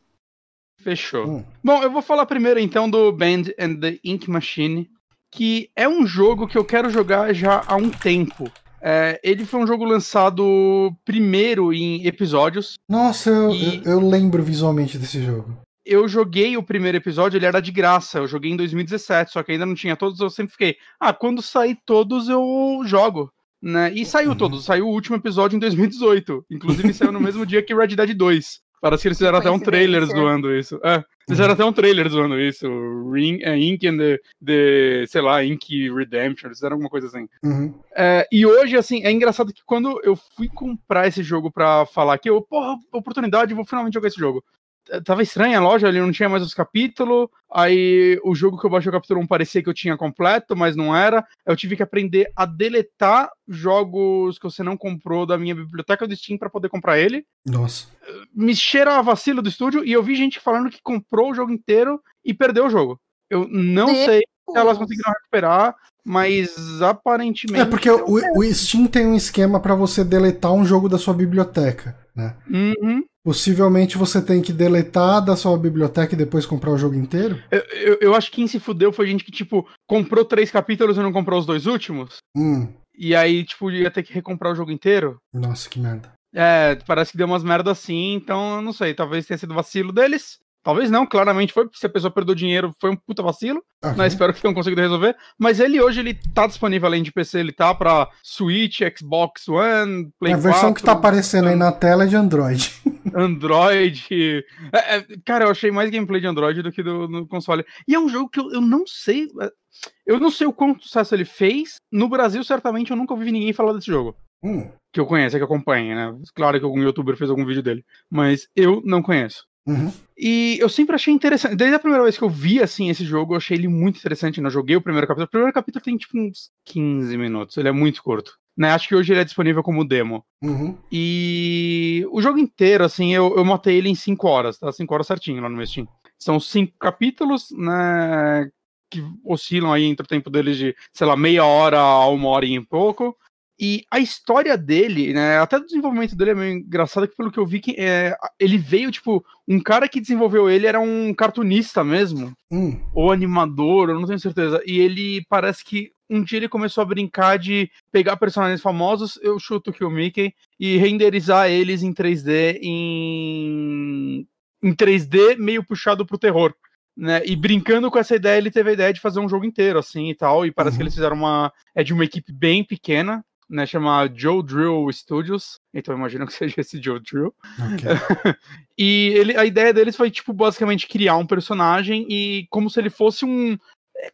Fechou. Hum. Bom, eu vou falar primeiro então do Band and the Ink Machine, que é um jogo que eu quero jogar já há um tempo. É, ele foi um jogo lançado primeiro em episódios. Nossa, eu, eu, eu lembro visualmente desse jogo eu joguei o primeiro episódio, ele era de graça. Eu joguei em 2017, só que ainda não tinha todos. Eu sempre fiquei, ah, quando sair todos eu jogo. Né? E saiu uhum. todos. Saiu o último episódio em 2018. Inclusive saiu no mesmo dia que Red Dead 2. Parece que eles fizeram até um trailer zoando isso. É, fizeram até um trailer zoando isso. Ring, uh, Ink and the, the, sei lá, Ink Redemption, eles fizeram alguma coisa assim. Uhum. É, e hoje, assim, é engraçado que quando eu fui comprar esse jogo pra falar que eu, porra, oportunidade, vou finalmente jogar esse jogo tava estranha a loja, ali não tinha mais os capítulos. Aí o jogo que eu baixei o capítulo 1 parecia que eu tinha completo, mas não era. Eu tive que aprender a deletar jogos que você não comprou da minha biblioteca do Steam para poder comprar ele. Nossa. Me cheira a vacilo do estúdio e eu vi gente falando que comprou o jogo inteiro e perdeu o jogo. Eu não Deus. sei se elas conseguiram recuperar, mas aparentemente. É porque o, o Steam tem um esquema para você deletar um jogo da sua biblioteca, né? Uhum. Possivelmente você tem que deletar da sua biblioteca e depois comprar o jogo inteiro? Eu, eu, eu, acho que quem se fudeu foi gente que, tipo, comprou três capítulos e não comprou os dois últimos. Hum. E aí, tipo, ia ter que recomprar o jogo inteiro. Nossa, que merda. É, parece que deu umas merdas assim, então eu não sei, talvez tenha sido vacilo deles. Talvez não, claramente foi, porque se a pessoa perdeu dinheiro, foi um puta vacilo. Uhum. Né? Espero que tenham conseguido resolver. Mas ele hoje ele tá disponível além de PC, ele tá pra Switch, Xbox One, Play 4. A versão 4, que tá aparecendo aí na tela é de Android. (laughs) Android. É, é, cara, eu achei mais gameplay de Android do que do, no console. E é um jogo que eu, eu não sei. É, eu não sei o quanto sucesso ele fez. No Brasil, certamente, eu nunca ouvi ninguém falar desse jogo. Hum. Que eu conheço, que acompanha, né? Claro que algum youtuber fez algum vídeo dele. Mas eu não conheço. Uhum. E eu sempre achei interessante. Desde a primeira vez que eu vi assim esse jogo, eu achei ele muito interessante. Eu joguei o primeiro capítulo. O primeiro capítulo tem tipo uns 15 minutos. Ele é muito curto. Né? Acho que hoje ele é disponível como demo. Uhum. E o jogo inteiro, assim, eu, eu matei ele em 5 horas, tá? 5 horas certinho lá no meu Steam. São cinco capítulos, né? Que oscilam aí entre o tempo deles de, sei lá, meia hora a uma hora e pouco. E a história dele, né, até o desenvolvimento dele é meio engraçado, que pelo que eu vi, que é, ele veio, tipo, um cara que desenvolveu ele era um cartunista mesmo, hum. ou animador, eu não tenho certeza. E ele parece que um dia ele começou a brincar de pegar personagens famosos, eu chuto que o Mickey, e renderizar eles em 3D em, em 3D meio puxado pro terror. Né, e brincando com essa ideia, ele teve a ideia de fazer um jogo inteiro, assim, e tal, e parece uhum. que eles fizeram uma... é de uma equipe bem pequena, né, chama Joe Drill Studios, então imagino que (laughs) seja esse Joe Drill. Okay. (laughs) e ele, a ideia deles foi, tipo, basicamente criar um personagem e como se ele fosse um.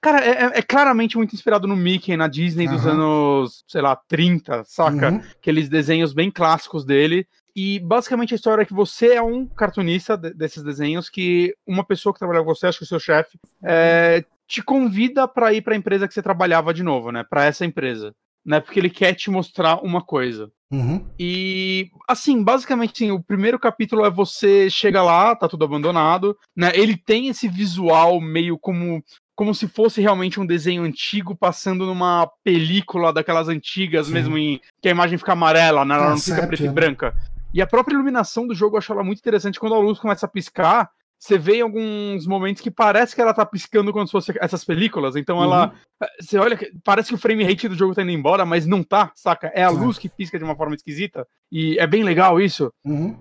Cara, é, é, é claramente muito inspirado no Mickey, na Disney dos anos, sei lá, 30, saca? Uhum. Aqueles desenhos bem clássicos dele. E basicamente a história é que você é um cartunista desses desenhos que uma pessoa que trabalha com você, acho que o seu chefe, é, te convida para ir para a empresa que você trabalhava de novo, né? Para essa empresa né? Porque ele quer te mostrar uma coisa. Uhum. E, assim, basicamente, assim, o primeiro capítulo é você chega lá, tá tudo abandonado, né? Ele tem esse visual meio como como se fosse realmente um desenho antigo passando numa película daquelas antigas, Sim. mesmo em que a imagem fica amarela, né? Ela não fica preta e né? branca. E a própria iluminação do jogo eu acho ela muito interessante quando a luz começa a piscar você vê em alguns momentos que parece que ela tá piscando quando fosse essas películas. Então ela. Uhum. Você olha, parece que o frame rate do jogo tá indo embora, mas não tá, saca? É a luz que pisca de uma forma esquisita. E é bem legal isso. Uhum.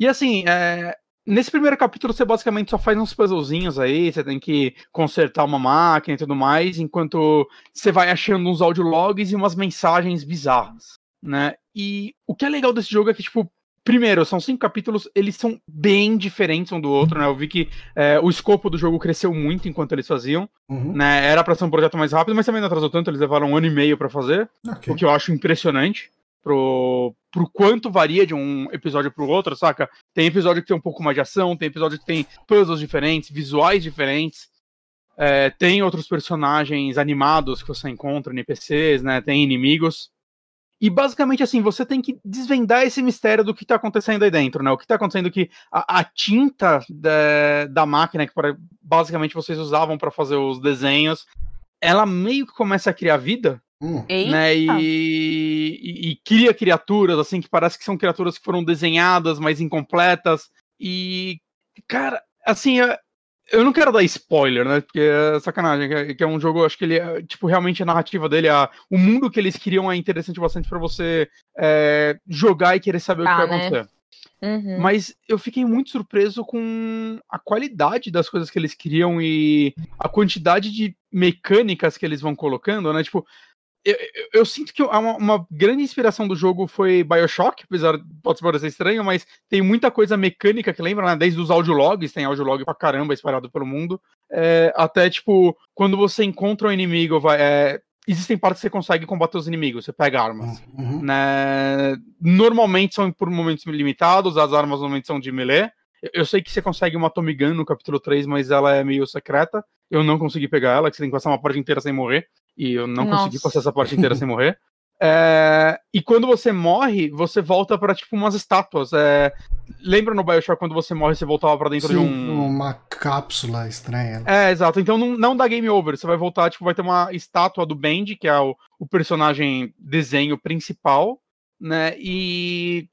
E assim, é, nesse primeiro capítulo você basicamente só faz uns puzzlezinhos aí, você tem que consertar uma máquina e tudo mais, enquanto você vai achando uns audiologs e umas mensagens bizarras, né? E o que é legal desse jogo é que, tipo, Primeiro, são cinco capítulos, eles são bem diferentes um do outro, né? Eu vi que é, o escopo do jogo cresceu muito enquanto eles faziam. Uhum. Né? Era pra ser um projeto mais rápido, mas também não atrasou tanto, eles levaram um ano e meio para fazer. Okay. O que eu acho impressionante pro, pro quanto varia de um episódio pro outro, saca? Tem episódio que tem um pouco mais de ação, tem episódio que tem puzzles diferentes, visuais diferentes. É, tem outros personagens animados que você encontra, NPCs, né? Tem inimigos. E basicamente assim, você tem que desvendar esse mistério do que está acontecendo aí dentro, né? O que está acontecendo que a, a tinta da, da, máquina que basicamente vocês usavam para fazer os desenhos, ela meio que começa a criar vida, hum. né? E, e, e, cria criaturas assim que parece que são criaturas que foram desenhadas, mas incompletas. E cara, assim, é, eu não quero dar spoiler, né? Porque é sacanagem, que é, que é um jogo, acho que ele é, tipo, realmente a narrativa dele, a, o mundo que eles criam é interessante bastante para você é, jogar e querer saber o que vai né? acontecer. Uhum. Mas eu fiquei muito surpreso com a qualidade das coisas que eles criam e a quantidade de mecânicas que eles vão colocando, né? Tipo, eu, eu, eu, sinto que uma, uma, grande inspiração do jogo foi Bioshock, apesar pode parecer estranho, mas tem muita coisa mecânica que lembra, né? Desde os audiologs, tem audiolog pra caramba espalhado pelo mundo, é, até tipo, quando você encontra um inimigo, vai, é, existem partes que você consegue combater os inimigos, você pega armas. Uhum. Né? Normalmente são por momentos limitados, as armas normalmente são de melee. Eu sei que você consegue uma Tommy Gun no capítulo 3, mas ela é meio secreta. Eu não consegui pegar ela, que você tem que passar uma parte inteira sem morrer e eu não Nossa. consegui passar essa parte inteira sem morrer. (laughs) É, e quando você morre, você volta para tipo umas estátuas. É, lembra no Bioshock quando você morre, você voltava para dentro Sim, de um. Uma cápsula estranha. É, exato. Então não, não dá game over. Você vai voltar, tipo, vai ter uma estátua do Bend, que é o, o personagem desenho principal, né? E.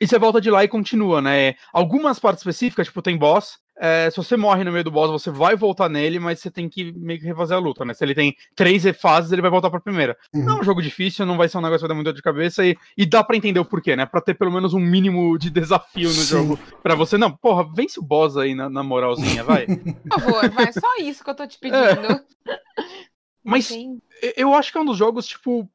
E você volta de lá e continua, né? Algumas partes específicas, tipo, tem boss, é, se você morre no meio do boss, você vai voltar nele, mas você tem que meio que refazer a luta, né? Se ele tem três fases, ele vai voltar pra primeira. Uhum. Não é um jogo difícil, não vai ser um negócio que vai dar muita de cabeça e, e dá para entender o porquê, né? Pra ter pelo menos um mínimo de desafio no Sim. jogo para você. Não, porra, vence o boss aí na, na moralzinha, vai. (laughs) Por favor, vai, só isso que eu tô te pedindo. É. Mas eu acho que é um dos jogos, tipo,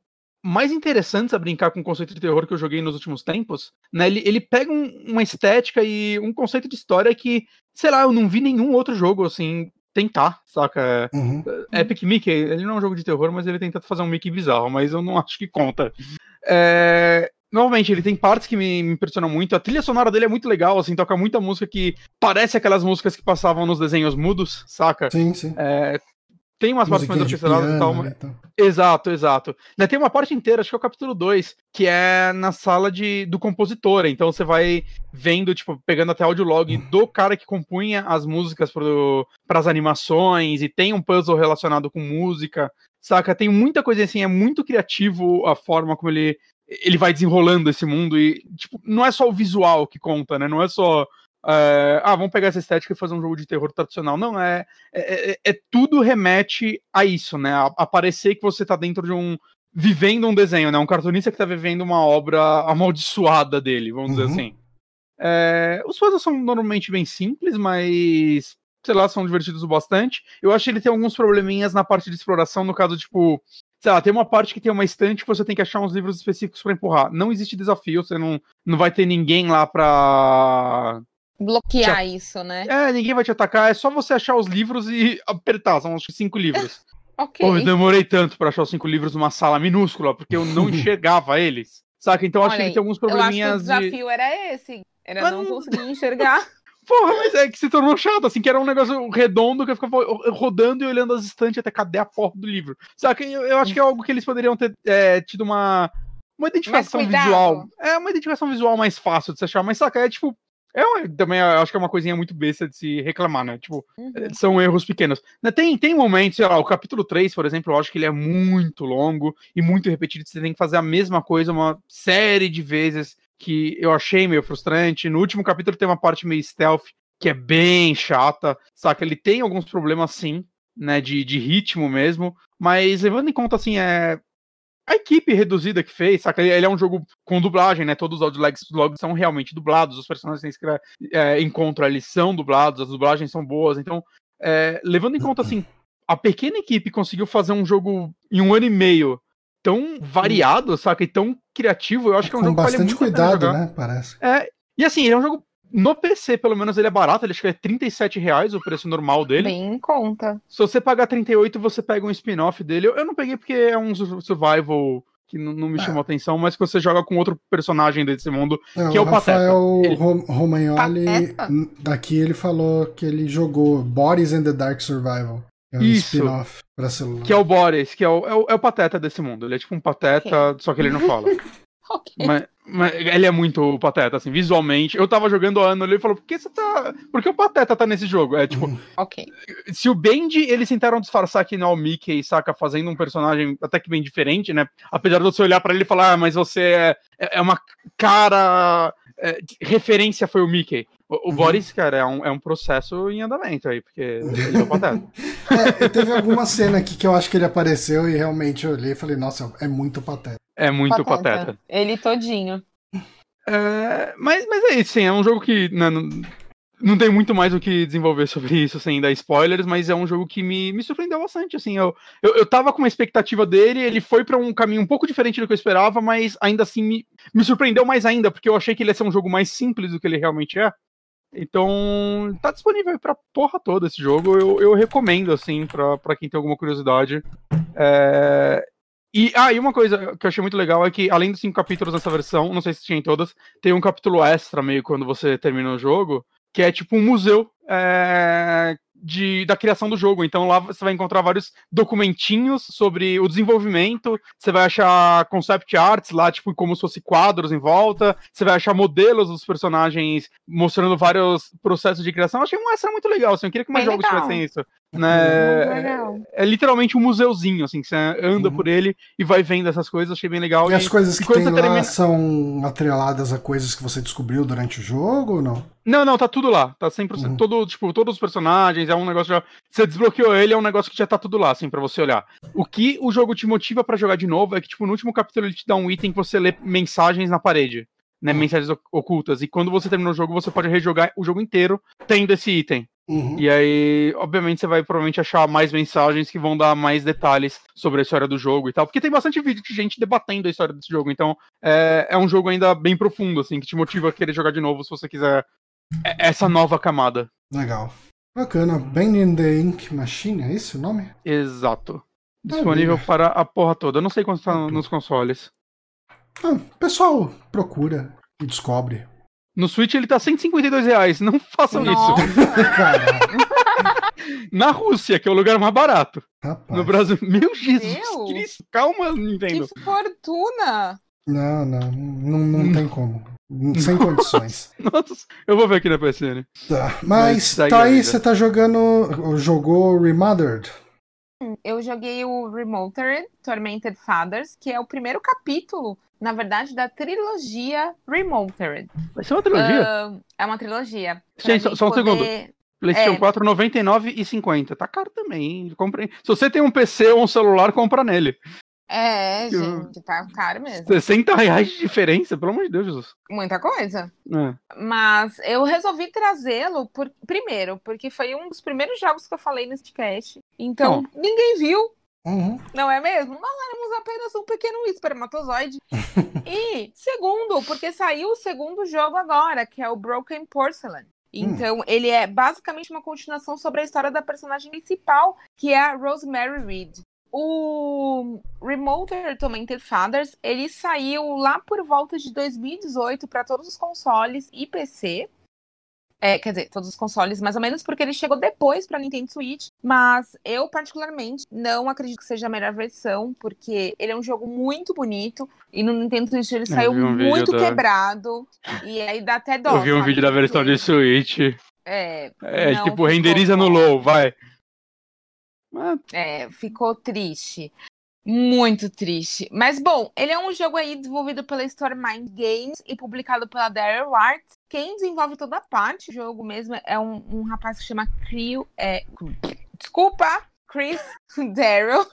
mais interessantes a brincar com o conceito de terror que eu joguei nos últimos tempos, né? Ele, ele pega um, uma estética e um conceito de história que, sei lá, eu não vi nenhum outro jogo assim tentar, saca? Uhum. Epic Mickey, ele não é um jogo de terror, mas ele tenta fazer um Mickey bizarro, mas eu não acho que conta. É, Novamente, ele tem partes que me, me, impressionam muito. A trilha sonora dele é muito legal, assim, toca muita música que parece aquelas músicas que passavam nos desenhos mudos, saca? Sim, sim. É, tem umas partes mais orquestradas e tal. Mas... Então. Exato, exato. Né, tem uma parte inteira, acho que é o capítulo 2, que é na sala de, do compositor. Então você vai vendo, tipo, pegando até audiolog uhum. do cara que compunha as músicas para as animações, e tem um puzzle relacionado com música, saca? Tem muita coisa assim, é muito criativo a forma como ele, ele vai desenrolando esse mundo. E, tipo, não é só o visual que conta, né? Não é só é, ah, vamos pegar essa estética e fazer um jogo de terror tradicional. Não, é, é, é, é tudo remete a isso, né? A, a parecer que você tá dentro de um. vivendo um desenho, né? Um cartunista que tá vivendo uma obra amaldiçoada dele, vamos uhum. dizer assim. É, os puzzles são normalmente bem simples, mas. Sei lá, são divertidos bastante. Eu acho que ele tem alguns probleminhas na parte de exploração, no caso, tipo, sei lá, tem uma parte que tem uma estante que você tem que achar uns livros específicos para empurrar. Não existe desafio, você não, não vai ter ninguém lá pra bloquear te... isso, né? É, ninguém vai te atacar, é só você achar os livros e apertar, são acho que cinco livros. (laughs) ok. Pô, eu demorei tanto para achar os cinco livros numa sala minúscula, porque eu não (laughs) enxergava eles. Saca? Então Olha, acho que ele tem alguns probleminhas. Eu acho que o desafio de... era esse. Era mas... não conseguir enxergar. (laughs) Porra, mas é que se tornou chato, assim, que era um negócio redondo que eu ficava rodando e olhando as estantes até cadê a porra do livro. Saca? Eu, eu acho que é algo que eles poderiam ter é, tido uma, uma identificação visual. É, uma identificação visual mais fácil de se achar, mas saca, é tipo, é também acho que é uma coisinha muito besta de se reclamar, né? Tipo, uhum. são erros pequenos. Né, tem, tem momentos, sei lá, o capítulo 3, por exemplo, eu acho que ele é muito longo e muito repetido. Você tem que fazer a mesma coisa uma série de vezes que eu achei meio frustrante. No último capítulo tem uma parte meio stealth que é bem chata, saca? Ele tem alguns problemas sim, né, de, de ritmo mesmo, mas levando em conta, assim, é a equipe reduzida que fez, saca? Ele é um jogo com dublagem, né? Todos os audiologs logs são realmente dublados, os personagens que é, encontram ali são dublados, as dublagens são boas. Então, é, levando em conta, assim, a pequena equipe conseguiu fazer um jogo em um ano e meio tão variado, saca? E tão criativo, eu acho que é um Com jogo que vale bastante muito cuidado, né? Parece. É, e assim, ele é um jogo. No PC, pelo menos, ele é barato, ele acho que é 37 reais o preço normal dele. Bem em conta. Se você pagar 38, você pega um spin-off dele. Eu, eu não peguei porque é um su- survival que não, me É. chamou atenção, mas que você joga com outro personagem desse mundo. Não, Que é o Rafael Pateta. Ele- Rom- Romagnoli, Pateta? daqui ele falou que ele jogou Bodies and the Dark Survival. É um Isso. spin-off pra celular. Que é o Boris, que é o, é o, é o pateta desse mundo. Ele é tipo um pateta, só que ele não fala. (laughs) Ok. mas, mas ele é muito pateta, assim, visualmente. Eu tava jogando a ano ali e falou: por que você tá. Por que o pateta tá nesse jogo? É tipo, (laughs) Ok. se o Bendy, eles tentaram disfarçar que não é o Mickey, saca, fazendo um personagem até que bem diferente, né? Apesar de você olhar pra ele e falar, ah, mas você é, é uma cara. é, referência foi o Mickey. O, o Uhum. Boris, cara, é um, é um processo em andamento aí, porque ele é o pateta. (laughs) É, teve alguma cena aqui que eu acho que ele apareceu e realmente eu olhei e falei, nossa, é muito pateta. É muito pateta. Ele todinho. É, mas, mas é isso, sim, é um jogo que né, não, não tem muito mais o que desenvolver sobre isso sem dar spoilers, mas é um jogo que me, me surpreendeu bastante, assim, eu, eu, eu tava com uma expectativa dele, ele foi pra um caminho um pouco diferente do que eu esperava, mas ainda assim me, me surpreendeu mais ainda, porque eu achei que ele ia ser um jogo mais simples do que ele realmente é. Então, tá disponível pra porra toda esse jogo, eu, eu recomendo, assim, pra, pra quem tem alguma curiosidade. É, e, ah, e uma coisa que eu achei muito legal é que, além dos cinco capítulos nessa versão, não sei se tinha em todas, tem um capítulo extra meio quando você termina o jogo, que é tipo um museu é, de, da criação do jogo. Então lá você vai encontrar vários documentinhos sobre o desenvolvimento, você vai achar concept arts lá, tipo, como se fosse quadros em volta, você vai achar modelos dos personagens mostrando vários processos de criação. Eu achei um extra muito legal, assim, eu queria que mais Bem jogos legal. tivessem isso. Né? legal. É literalmente um museuzinho, assim, que você anda Uhum. por ele e vai vendo essas coisas, achei bem legal. E as coisas e que tem lá termina- são atreladas a coisas que você descobriu durante o jogo ou não? Não, não, tá tudo lá. Tá 100%. Uhum. Todo, tipo, todos os personagens, é um negócio já. Você desbloqueou ele, é um negócio que já tá tudo lá, assim, pra você olhar. O que o jogo te motiva pra jogar de novo é que, tipo, no último capítulo ele te dá um item que você lê mensagens na parede. Né, Uhum. mensagens oc- ocultas. E quando você termina o jogo, você pode rejogar o jogo inteiro tendo esse item. Uhum. E aí, obviamente, você vai provavelmente achar mais mensagens que vão dar mais detalhes sobre a história do jogo e tal. Porque tem bastante vídeo de gente debatendo a história desse jogo. Então, é, é um jogo ainda bem profundo, assim, que te motiva a querer jogar de novo se você quiser essa nova camada. Legal. Bacana. Bang in the Ink Machine, é esse o nome? Exato. Disponível Maravilha. para a porra toda. Eu não sei quanto tá nos consoles. Ah, pessoal, procura e descobre. No Switch ele tá 152 reais. Não façam Nossa. isso. (laughs) Na Rússia, que é o lugar mais barato. rapaz. No Brasil. Meu Jesus Deus. Cristo. Calma, Nintendo. Que fortuna! Não, não, não, não tem como. Sem (laughs) condições. Nossa, eu vou ver aqui na PSN. Tá. Mas Mas tá aí, vida. você tá jogando. Jogou Remothered. Eu joguei o Remotered Tormented Fathers, que é o primeiro capítulo, na verdade, da trilogia Remotered. Vai ser uma trilogia? Ah, é uma trilogia. Pra Gente, só- só um poder- PlayStation é. 4, 99 e 50. Tá caro também, hein? Compre... Se você tem um PC ou um celular, compra nele. É, Que- gente, tá caro mesmo. 60 reais de diferença, pelo amor de Deus, Jesus. Muita coisa. É. Mas eu resolvi trazê-lo por... primeiro, porque foi um dos primeiros jogos que eu falei nesse cast. Então, ninguém viu, Uhum. não é mesmo? Nós éramos apenas um pequeno espermatozoide. (laughs) e, segundo, porque saiu o segundo jogo agora, que é o Broken Porcelain. Então, ele é basicamente uma continuação sobre a história da personagem principal, que é a Rosemary Reed. O Remote Tormented Fathers, ele saiu lá por volta de 2018 para todos os consoles e PC. É, quer dizer, todos os consoles, mais ou menos, porque ele chegou depois para Nintendo Switch. Mas eu, particularmente, não acredito que seja a melhor versão, porque ele é um jogo muito bonito. E no Nintendo Switch ele saiu um muito da- quebrado. E aí dá até dó. Eu vi um vídeo da versão de Switch. É, É, tipo, renderiza no low, vai. Mas, É, ficou triste. Muito triste. Mas bom, ele é um jogo aí desenvolvido pela Storemind Games e publicado pela Darrell Arts. Quem desenvolve toda a parte do jogo mesmo é um, um rapaz que chama Crio. É, desculpa, Chris (laughs) Darrell.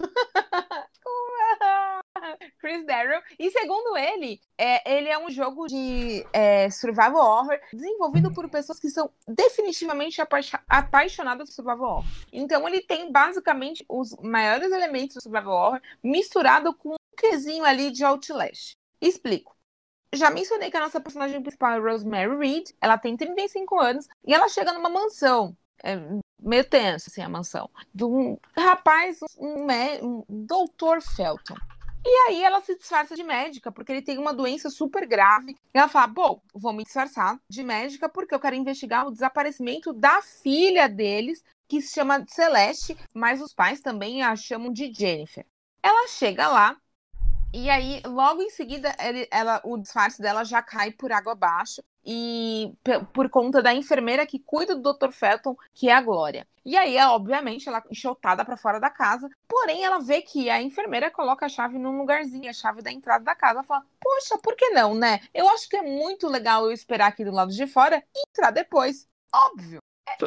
Chris Darrow. E segundo ele, é, ele é um jogo de é, survival horror desenvolvido por pessoas que são definitivamente apa apaixonadas por survival horror. Então ele tem basicamente os maiores elementos do survival horror misturado com um quesinho ali de Outlast. Explico. Já mencionei que a nossa personagem principal é Rosemary Reed. Ela tem 35 anos e ela chega numa mansão. É meio tenso, assim, a mansão. De um rapaz, um, um, um doutor Felton. E aí ela se disfarça de médica, porque ele tem uma doença super grave. E ela fala: Bom, vou me disfarçar de médica porque eu quero investigar o desaparecimento da filha deles, que se chama Celeste, mas os pais também a chamam de Jennifer. Ela chega lá, e aí, logo em seguida, ele, ela, o disfarce dela já cai por água abaixo e por conta da enfermeira que cuida do Dr. Felton, que é a Glória. E aí, obviamente, ela é enxotada para fora da casa, porém ela vê que a enfermeira coloca a chave num lugarzinho, a chave da entrada da casa. Ela fala: "Poxa, por que não, né? Eu acho que é muito legal eu esperar aqui do lado de fora e entrar depois". Óbvio.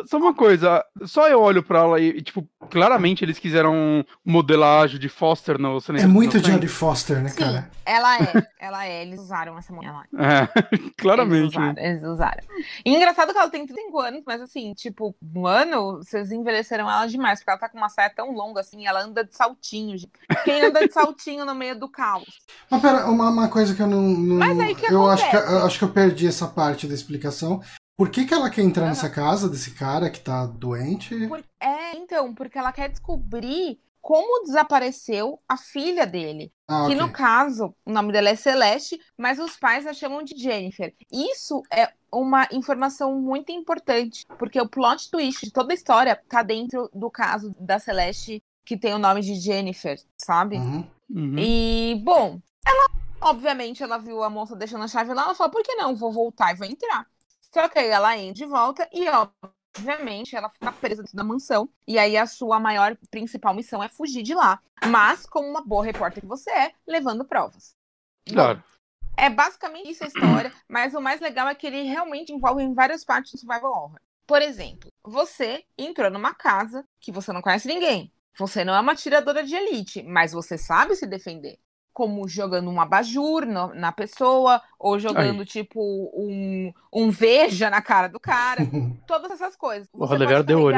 Só uma coisa, só eu olho pra ela e, tipo, claramente eles quiseram modelar Judy Foster no cinema. É muito Judy Foster, né, Sim, cara? Ela é, (laughs) ela é. Eles usaram essa mulher lá. É, (laughs) claramente. Eles usaram, eles usaram. E engraçado que ela tem 35 anos, mas assim, tipo, um ano, vocês envelheceram ela demais, porque ela tá com uma saia tão longa assim, ela anda de saltinho. Quem anda de saltinho no meio do caos? (laughs) Mas pera, uma, uma coisa que eu não. não mas aí que eu acho que, eu acho que eu perdi essa parte da explicação. Por que, que ela quer entrar uhum. nessa casa desse cara que tá doente? Por... É, então, porque ela quer descobrir como desapareceu a filha dele. Ah, que okay. no caso, o nome dela é Celeste, mas os pais a chamam de Jennifer. Isso é uma informação muito importante, porque o plot twist de toda a história tá dentro do caso da Celeste, que tem o nome de Jennifer, sabe? Uhum. Uhum. E, bom, ela, obviamente, ela viu a moça deixando a chave lá, ela falou, por que não? Vou voltar e vou entrar. Só que aí ela entra de volta e, obviamente, ela fica presa dentro da mansão. E aí a sua maior principal missão é fugir de lá. Mas, como uma boa repórter que você é, levando provas. Claro. É basicamente isso a história, mas o mais legal é que ele realmente envolve em várias partes do survival horror. Por exemplo, você entrou numa casa que você não conhece ninguém. Você não é uma tiradora de elite, mas você sabe se defender como jogando um abajur no, na pessoa, ou jogando, Aí. tipo, um, um veja na cara do cara. (laughs) todas essas coisas. O Rodever deu olho.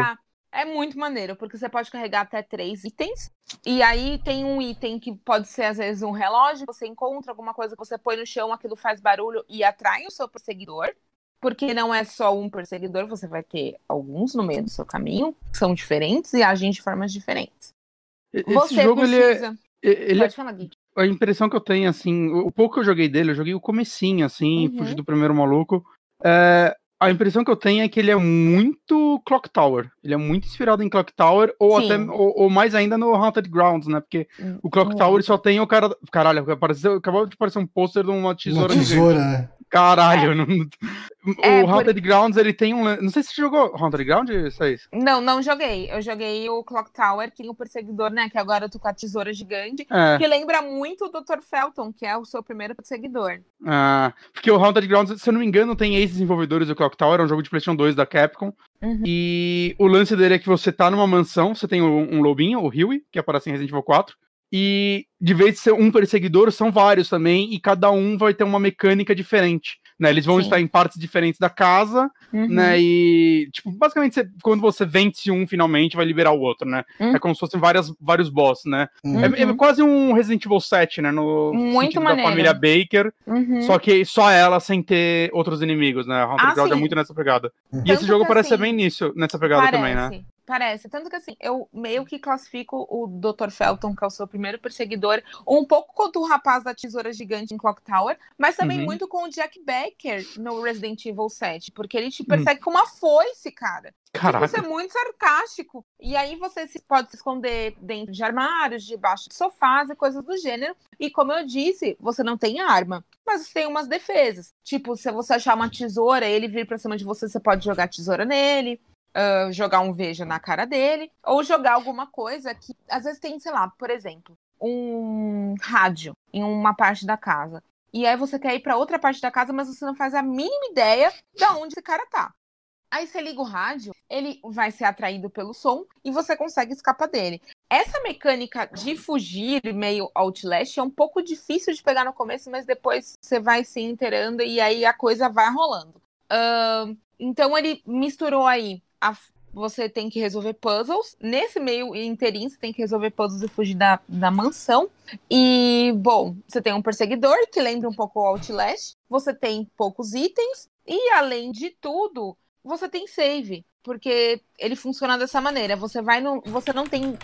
É muito maneiro, porque você pode carregar até três itens. E aí tem um item que pode ser, às vezes, um relógio. Você encontra alguma coisa que você põe no chão, aquilo faz barulho e atrai o seu perseguidor. Porque não é só um perseguidor, você vai ter alguns no meio do seu caminho, que são diferentes e agem de formas diferentes. Esse você jogo, precisa... ele é... Ele Pode é... falar, a impressão que eu tenho, assim, o pouco que eu joguei dele, eu joguei o comecinho, assim, uhum. fugi do primeiro maluco. É, a impressão que eu tenho é que ele é muito Clock Tower. Ele é muito inspirado em Clock Tower, ou Sim. até, ou, ou, mais ainda no Haunted Grounds, né? Porque hum, o Clock uhum. Tower só tem o cara. Caralho, apareceu, acabou de aparecer um pôster de uma tesoura. Uma tesoura, né? Caralho, é. não... É, o Haunted por... Grounds, ele tem um. Não sei se você jogou Haunted Ground, isso é isso? Não, não joguei. Eu joguei o Clock Tower, que tem o perseguidor, né? Que agora eu tô com a tesoura gigante. É. Que lembra muito o Dr. Felton, que é o seu primeiro perseguidor. Ah, porque o Haunted Grounds, se eu não me engano, tem ex-desenvolvedores do Clock Tower, é um jogo de PlayStation 2 da Capcom. Uhum. E o lance dele é que você tá numa mansão, você tem um, um lobinho, o Huey, que aparece em Resident Evil 4. E de vez de ser um perseguidor, são vários também, e cada um vai ter uma mecânica diferente. Né? Eles vão Sim. estar em partes diferentes da casa, uhum. né? E, tipo, basicamente, você, quando você vence um, finalmente, vai liberar o outro, né? Uhum. É como se fossem várias, vários boss, né? Uhum. É, é, quase um Resident Evil 7, né? No muito da família Baker. Uhum. Só que só ela sem ter outros inimigos, né? Haunted ah, Ground é muito nessa pegada. Uhum. E esse jogo parece assim, ser bem nisso, nessa pegada parece. também, né? Parece. Tanto que assim, eu meio que classifico o Dr. Felton, que é o seu primeiro perseguidor, um pouco quanto o rapaz da tesoura gigante em Clock Tower, mas também uhum. muito com o Jack Becker no Resident Evil 7, porque ele te hum. persegue uhum. com uma foice, cara. Caraca. Isso é muito sarcástico. E aí você pode se esconder dentro de armários, debaixo de sofás e coisas do gênero. E como eu disse, você não tem arma, mas você tem umas defesas. Tipo, se você achar uma tesoura, ele vir pra cima de você, você pode jogar tesoura nele uh, jogar um veja na cara dele, ou jogar alguma coisa que às vezes tem, sei lá, por exemplo, um rádio em uma parte da casa. E aí você quer ir para outra parte da casa, mas você não faz a mínima ideia de onde esse cara tá. Aí você liga o rádio, ele vai ser atraído pelo som e você consegue escapar dele. essa mecânica de fugir meio Outlast é um pouco difícil de pegar no começo, mas depois você vai se inteirando e aí a coisa vai rolando. Uh, então ele misturou aí a, você tem que resolver puzzles. Nesse meio inteirinho, você tem que resolver puzzles e fugir da, da mansão. E, bom, você tem um perseguidor que lembra um pouco o Outlast. Você tem poucos itens. E, além de tudo, você tem save. Porque ele funciona dessa maneira. Você vai no. Você não tem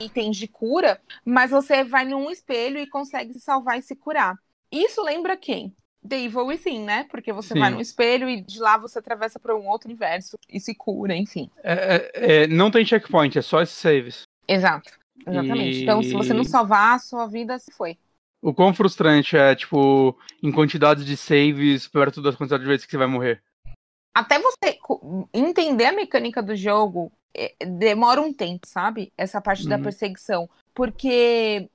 itens de cura, mas você vai num espelho e consegue se salvar e se curar. Isso lembra quem? The Evil Within, né? Porque você Sim. vai no espelho e de lá você atravessa para um outro universo e se cura, enfim. É, é, é, não tem checkpoint, é só esses saves. Exato, exatamente. E... Então, se você não salvar, a sua vida se foi. O quão frustrante é, tipo, em quantidades de saves perto das quantidades de vezes que você vai morrer? Até você entender a mecânica do jogo, é, demora um tempo, sabe? Essa parte uhum. da perseguição. Porque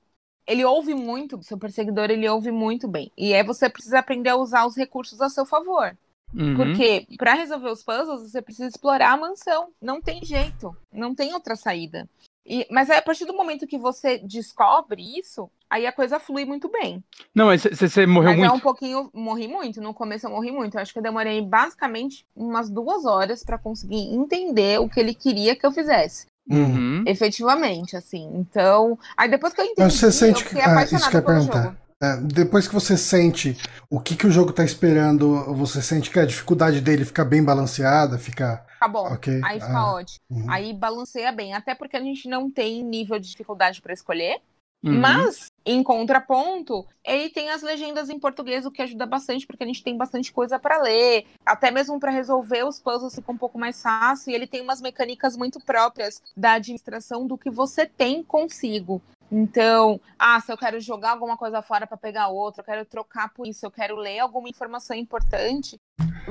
ele ouve muito, seu perseguidor ele ouve muito bem. E aí você precisa aprender a usar os recursos a seu favor. Uhum. Porque para resolver os puzzles, você precisa explorar a mansão. Não tem jeito. Não tem outra saída. E, mas a partir do momento que você descobre isso, aí a coisa flui muito bem. Não, mas você morreu mas muito? é um pouquinho, morri muito. No começo eu morri muito. Eu acho que eu demorei basicamente umas duas horas para conseguir entender o que ele queria que eu fizesse. Uhum. Efetivamente, assim. Então, aí depois que eu entendi, Mas você sente que, ah, isso que eu perguntar. É, depois que você sente o que, que o jogo tá esperando, você sente que a dificuldade dele fica bem balanceada, fica. Tá bom. Okay. Aí fica ah. ótimo. Uhum. Aí balanceia bem. Até porque a gente não tem nível de dificuldade para escolher. Uhum. Mas, em contraponto, ele tem as legendas em português, o que ajuda bastante, porque a gente tem bastante coisa para ler. Até mesmo para resolver os puzzles fica um pouco mais fácil. E ele tem umas mecânicas muito próprias da administração do que você tem consigo. Então, ah, se eu quero jogar alguma coisa fora para pegar outra, eu quero trocar por isso, eu quero ler alguma informação importante,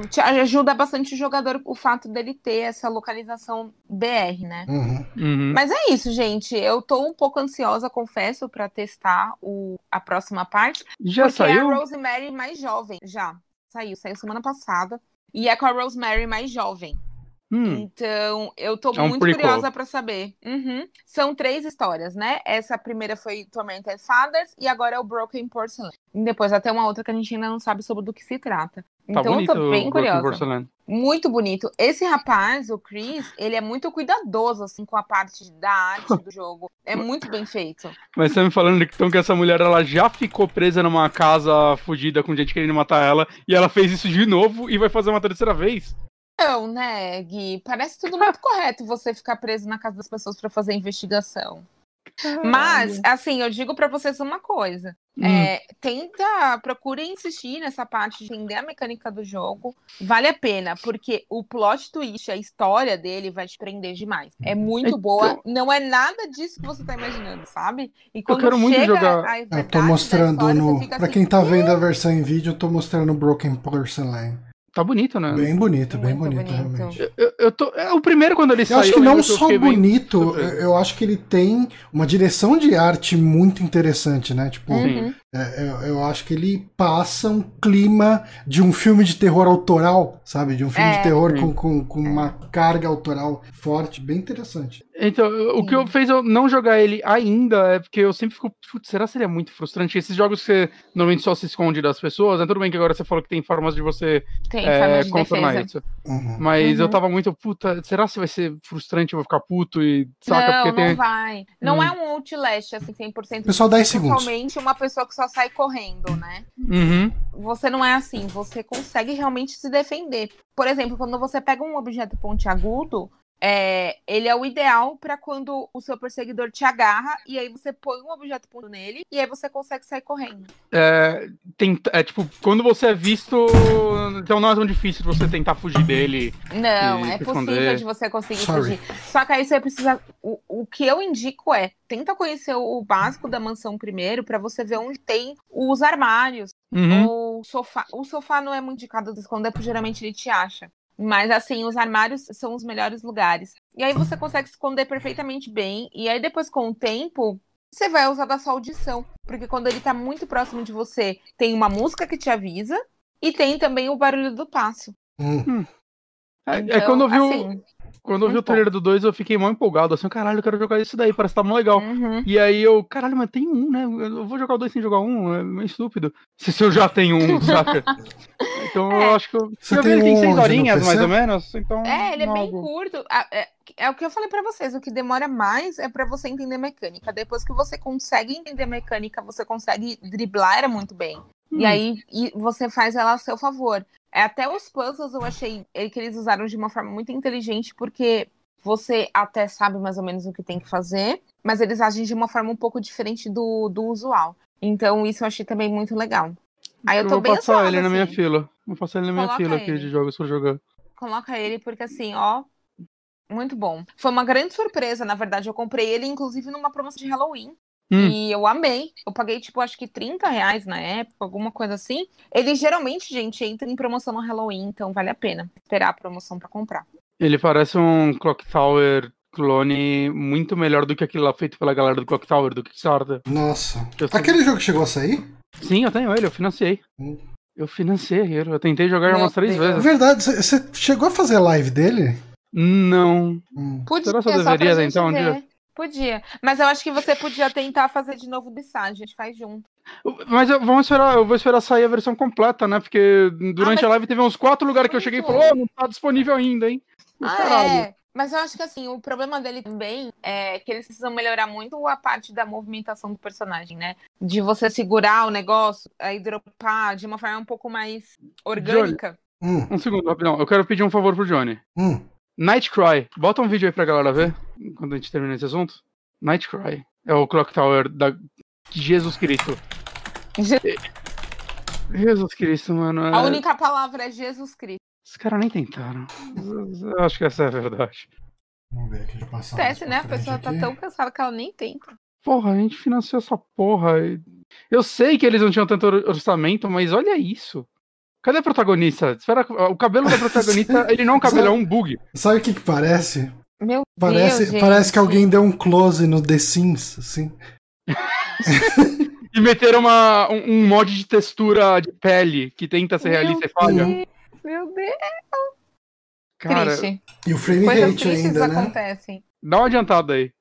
te ajuda bastante o jogador o fato dele ter essa localização BR, né? Uhum. Uhum. Mas é isso, gente. Eu tô um pouco ansiosa, confesso, para testar o, a próxima parte. Já porque saiu? é a Rosemary mais jovem. Já. Saiu, saiu semana passada. E é com a Rosemary mais jovem. Hum. Então, eu tô é um muito prequel. curiosa para saber. Uhum. São três histórias, né? Essa primeira foi Tormented Fathers e agora é o Broken Porcelain. E depois até uma outra que a gente ainda não sabe sobre do que se trata. Tá então, bonito, eu tô bem curiosa. Muito bonito. Esse rapaz, o Chris, ele é muito cuidadoso, assim, com a parte da arte do jogo. É muito bem feito. Mas você me falando então que essa mulher, ela já ficou presa numa casa fugida com gente querendo matar ela, e ela fez isso de novo e vai fazer uma terceira vez? Não, né, Gui? Parece tudo muito correto você ficar preso na casa das pessoas para fazer investigação. Mas, assim, eu digo para vocês uma coisa. Hum. É, tenta, procure insistir nessa parte de entender a mecânica do jogo. Vale a pena, porque o plot twist, a história dele vai te prender demais. É muito então... boa. Não é nada disso que você tá imaginando, sabe? E quando eu quero muito jogar. Eu tô mostrando história, no. Pra assim, quem tá vendo a versão em vídeo, eu tô mostrando Broken Porcelain. Tá bonito, né? Bem bonito, bem bonito, bonito, realmente. Eu, eu tô, é o primeiro quando ele eu saiu. Acho que não só bonito, bem... eu acho que ele tem uma direção de arte muito interessante, né? Tipo, uhum. é, eu, eu, acho que ele passa um clima de um filme de terror autoral, sabe? De um filme é, de terror com, com, com uma carga autoral forte, bem interessante. Então, o que eu fez eu não jogar ele ainda é porque eu sempre fico, putz, será que seria muito frustrante? Esses jogos que você normalmente só se esconde das pessoas, né? Tudo bem que agora você falou que tem formas de você tem é, de contornar defesa. isso. Uhum. Mas uhum. eu tava muito, puta, será que vai ser frustrante eu vou ficar puto e saca? Não, porque não tem... vai. Não hum. é um Outlast, assim, 100%. Pessoal, 10 segundos. Principalmente uma pessoa que só sai correndo, né? Uhum. Você não é assim, você consegue realmente se defender. Por exemplo, quando você pega um objeto pontiagudo, é, ele é o ideal para quando o seu perseguidor te agarra e aí você põe um objeto ponto nele e aí você consegue sair correndo. É, tem, é tipo, quando você é visto, então não é tão difícil você tentar fugir dele. Não, é possível de você conseguir Sorry. fugir. Só que aí você precisa. O, o que eu indico é tenta conhecer o básico da mansão primeiro para você ver onde tem os armários. Uhum. O sofá. O sofá não é muito indicado de esconder, porque geralmente ele te acha. Mas assim, os armários são os melhores lugares. E aí você consegue esconder perfeitamente bem. E aí depois, com o tempo, você vai usar da sua audição. Porque quando ele tá muito próximo de você, tem uma música que te avisa. E tem também o barulho do passo. Hum. É então, é, quando eu vi assim, Quando eu vi o trailer do 2, eu fiquei mal empolgado, assim, caralho, eu quero jogar isso daí, parece que tá mó legal. Uhum. E aí eu, caralho, mas tem um, né? Eu vou jogar o 2 sem jogar um, é meio estúpido. Se se eu já tenho um, (laughs) saca? Então É. eu acho que eu. Você eu vi tem ele tem um seis onde no horinhas, PC? mais ou menos. Então. É, ele é bem algo- curto. É, é o que eu falei pra vocês, o que demora mais é pra você entender mecânica. Depois que você consegue entender mecânica, você consegue driblar ela muito bem. E Hum. aí e você faz ela a seu favor. É, até os puzzles eu achei que eles usaram de uma forma muito inteligente, porque você até sabe mais ou menos o que tem que fazer, mas eles agem de uma forma um pouco diferente do, do usual. Então, isso eu achei também muito legal. Aí eu Eu tô vou bem passar ansiosa, ele na minha assim. fila. Vou passar ele na minha Coloca fila aqui ele. de jogos pra jogar. Coloca ele, porque assim, ó. Muito bom. Foi uma grande surpresa, na verdade. Eu comprei ele, inclusive, numa promoção de Halloween. Hum. E eu amei. Eu paguei, tipo, acho que 30 reais na época, alguma coisa assim. Ele geralmente, gente, entra em promoção no Halloween, então vale a pena esperar a promoção pra comprar. Ele parece um Clock Tower clone muito melhor do que aquele lá feito pela galera do Clock Tower, do Kickstarter. Nossa. Eu sei. Aquele jogo chegou a sair? Sim, eu tenho ele, eu financiei. Hum. Eu financiei ele. Eu tentei jogar Meu umas três Deus. vezes. Verdade, você chegou a fazer live dele? Não. Hum. Podia, Será que eu só pra deveria tentar um dia? Podia. Mas eu acho que você podia tentar fazer de novo do Bissage. A gente faz junto. Mas eu, vamos esperar, eu vou esperar sair a versão completa, né? Porque durante mas- a live teve uns quatro lugares que eu cheguei e falou, oh, não tá disponível ainda, hein? Ah, Caralho. é. Mas eu acho que assim, o problema dele também é que eles precisam melhorar muito a parte da movimentação do personagem, né? De você segurar o negócio, aí dropar de uma forma um pouco mais orgânica. Hum, Um segundo, rapidão. Eu quero pedir um favor pro Johnny. hum. Nightcry. Bota um vídeo aí pra galera ver, quando a gente terminar esse assunto. Nightcry. É o Clock Tower da Jesus Cristo. Je- Jesus Cristo, mano. é- A única palavra é Jesus Cristo. Os caras nem tentaram. Eu acho que essa é a verdade. Vamos ver aqui de passar. Acontece, né? A pessoa tá aqui. tão cansada que ela nem tenta. Porra, a gente financiou essa porra. Eu sei que eles não tinham tanto or- orçamento, mas olha isso. Cadê a protagonista? Espera, o cabelo da protagonista, (laughs) ele não é um cabelo, é um bug. Sabe o que que parece? Meu Parece, Deus, parece gente. que alguém deu um close no The Sims, assim. (laughs) E meteram uma, um, um mod de textura de pele que tenta ser Meu realista e falha. Meu Deus. Cara, Triste. E o frame Coisas rate ainda, né? acontecem. dá uma adiantada aí.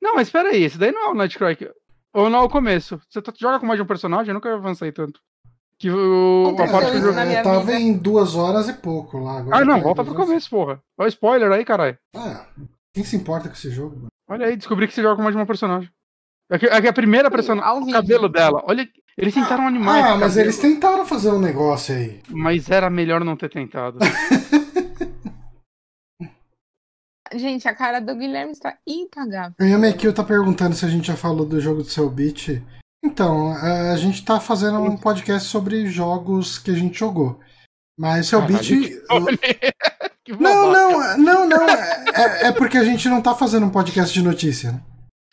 Não, mas espera aí, esse daí não é o Nightcry. que- Ou não é o começo. Você tá- joga com mais de um personagem? Eu nunca avancei tanto. Que o, a parte que eu joguei- É, tava vida. em duas horas e pouco lá. Agora Ah, não, tá volta pro começo, porra. Olha o spoiler aí, caralho. Ah, quem se importa com esse jogo? mano? Olha aí, descobri que você joga com mais de uma personagem. É que, é que a primeira personagem. O cabelo dela. Olha, eles tentaram animar. Ah, mas cabelo, eles tentaram fazer um negócio aí. Mas era melhor não ter tentado. (laughs) Gente, a cara do Guilherme está impagável. O Yamekio tá perguntando se a gente já falou do jogo do seu beat. Então, a gente tá fazendo um podcast sobre jogos que a gente jogou. Mas seu Caralho, beat. (laughs) Que Não, babaca. não, não, não. É, é porque a gente não tá fazendo um podcast de notícia, né?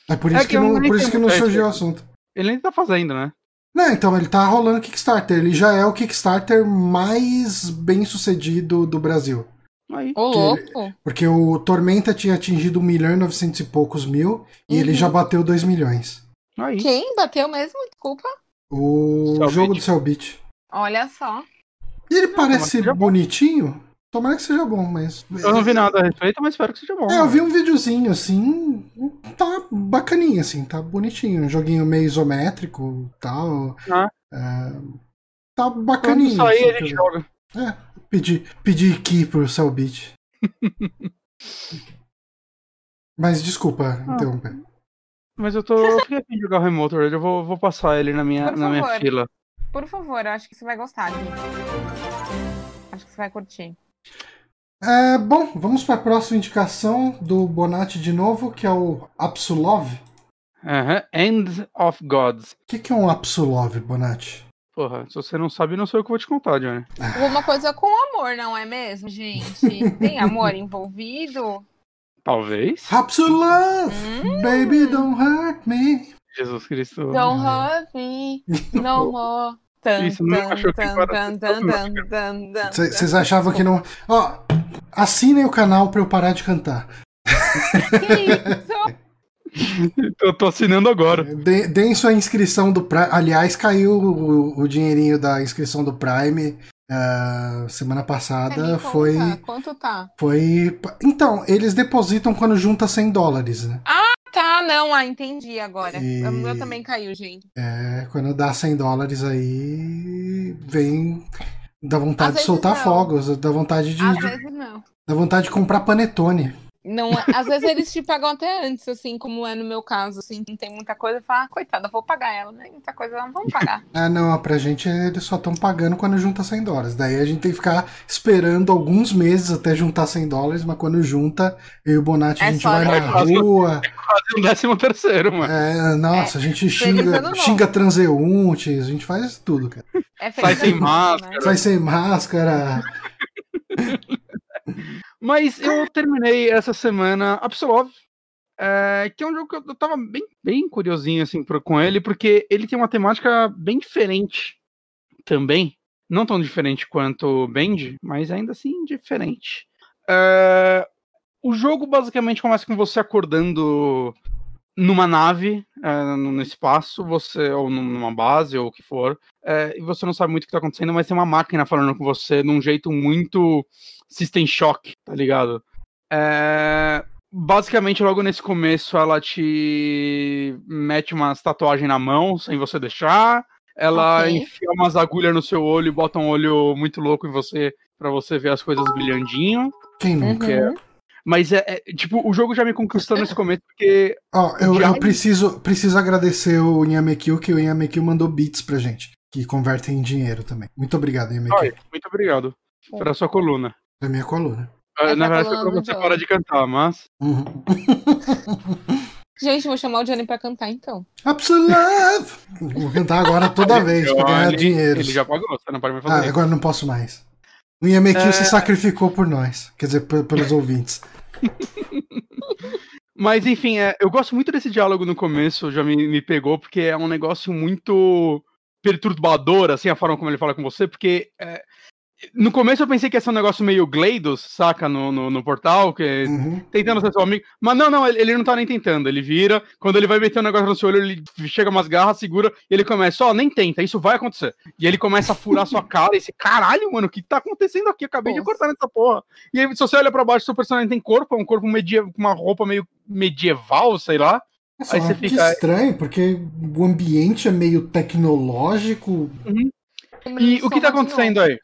É por É isso que que, eu não, por isso que não surgiu o assunto. Ele nem tá fazendo, né? Não, então ele tá rolando Kickstarter. Ele já é o Kickstarter mais bem sucedido do Brasil. Aí. Ô, Que- louco. Porque o Tormenta tinha atingido 1 milhão e 900 e poucos mil e ele Uhum. já bateu 2 milhões. Aí. Quem bateu mesmo? Desculpa. O Cellbit. jogo do Cellbit. Olha só. E ele mas parece bonitinho. Tomara que seja bom, mas. Eu não vi nada a respeito, mas espero que seja bom. É, eu vi um videozinho assim. Tá bacaninha, assim, tá bonitinho. Um joguinho meio isométrico tal. Ah. É, tá Quando bacaninho. sair, assim, a gente joga. É, pedi, pedi key pro Cellbit. (laughs) Mas desculpa Ah. interromper. Mas eu tô. Eu fiquei afim de jogar o Remote Raid, eu vou, vou passar ele na minha, Por na minha fila. Por favor, eu acho que você vai gostar, gente. Acho que você vai curtir. É, bom, vamos para a próxima indicação do Bonatti de novo, que é o Apsulov. Aham. End of Gods. O que, que é um Apsulov, Bonatti? Porra, se você não sabe, não sou eu que vou te contar, Johnny. Alguma coisa com amor, não é mesmo, gente? (laughs) Tem amor envolvido? Talvez. Apsulov! Hum. Baby, don't hurt me. Jesus Cristo. Don't hurt me no (laughs) more. Vocês achavam que não. Ó, assinem o canal pra eu parar de cantar. Que isso? (laughs) Eu tô assinando agora. De- Deem sua inscrição do Prime. Aliás, caiu o, o dinheirinho da inscrição do Prime. Uh, semana passada Me foi. conta, Quanto tá? Foi. Então, eles depositam quando junta 100 dólares, né? Tá, não, ah, entendi agora. E- O meu também caiu, gente. É, quando dá 100 dólares aí. Vem. Dá vontade Às de soltar não. fogos, dá vontade de. Às de- vezes não. Dá vontade de comprar panetone. Não, às vezes eles te pagam até antes, assim, como é no meu caso, assim, não tem muita coisa, fala, ah, coitada, vou pagar ela, né? Muita coisa, não vamos pagar. (laughs) Ah, não, pra gente eles só estão pagando quando junta 100 dólares. Daí a gente tem que ficar esperando alguns meses até juntar 100 dólares, mas quando junta, eu e o Bonatti a É gente só vai né? na rua. Quase um décimo terceiro, mano. É, nossa, a gente ano xinga, xinga transeuntes, a gente faz tudo, cara. É Sai feliz sem máscara. né? Sai sem máscara. Mas eu terminei essa semana Absolove, é, que é um jogo que eu tava bem, bem curiosinho assim com ele, porque ele tem uma temática bem diferente também. Não tão diferente quanto Bend, mas ainda assim diferente. É, o jogo basicamente começa com você acordando numa nave, é, no no espaço, você ou numa base ou o que for, é, e você não sabe muito o que tá acontecendo, mas tem uma máquina falando com você de um jeito muito System Shock, tá ligado? É, basicamente, logo nesse começo, ela te mete umas tatuagens na mão, sem você deixar. Ela Ok. enfia umas agulhas no seu olho e bota um olho muito louco em você pra você ver as coisas brilhandinho. Quem nunca? Uhum. Mas é, é, tipo, o jogo já me conquistou nesse começo, porque Ó, eu, Já- eu preciso, preciso agradecer o Inhamekil, que o Inhamekil mandou bits pra gente, que convertem em dinheiro também. Muito obrigado, Inhamekil. Olha, muito obrigado pela sua coluna. É minha coluna. Ah, Na verdade, foi pra do você Johnny. parar de cantar, mas. Uhum. Gente, vou chamar o Johnny pra cantar, então. Absolute! Vou cantar agora toda (laughs) vez pra ganhar Ele- dinheiro. Ele já pagou, você não pode mais Ah, fazer. isso. agora não posso mais. O Inhamekil É. se sacrificou por nós. Quer dizer, pe- pelos ouvintes. (laughs) Mas enfim, é, eu gosto muito desse diálogo no começo, já me, me pegou, porque é um negócio muito perturbador, assim, a forma como ele fala com você, porque é, no começo eu pensei que ia ser um negócio meio Gleidos, saca, no, no, no portal, que Uhum. tentando ser seu amigo, mas não, não, ele, ele não tá nem tentando, ele vira, quando ele vai meter um negócio no seu olho, ele chega umas garras, segura, e ele começa, ó, nem tenta, isso vai acontecer. E ele começa a furar sua cara, e você, caralho, mano, o que tá acontecendo aqui? Eu acabei de Nossa. cortar nessa porra. E aí, se você olha pra baixo, seu personagem tem corpo, é um corpo medieval, com uma roupa meio medieval, sei lá. Nossa, Aí você que fica- estranho, porque o ambiente é meio tecnológico. E o que tá acontecendo aí?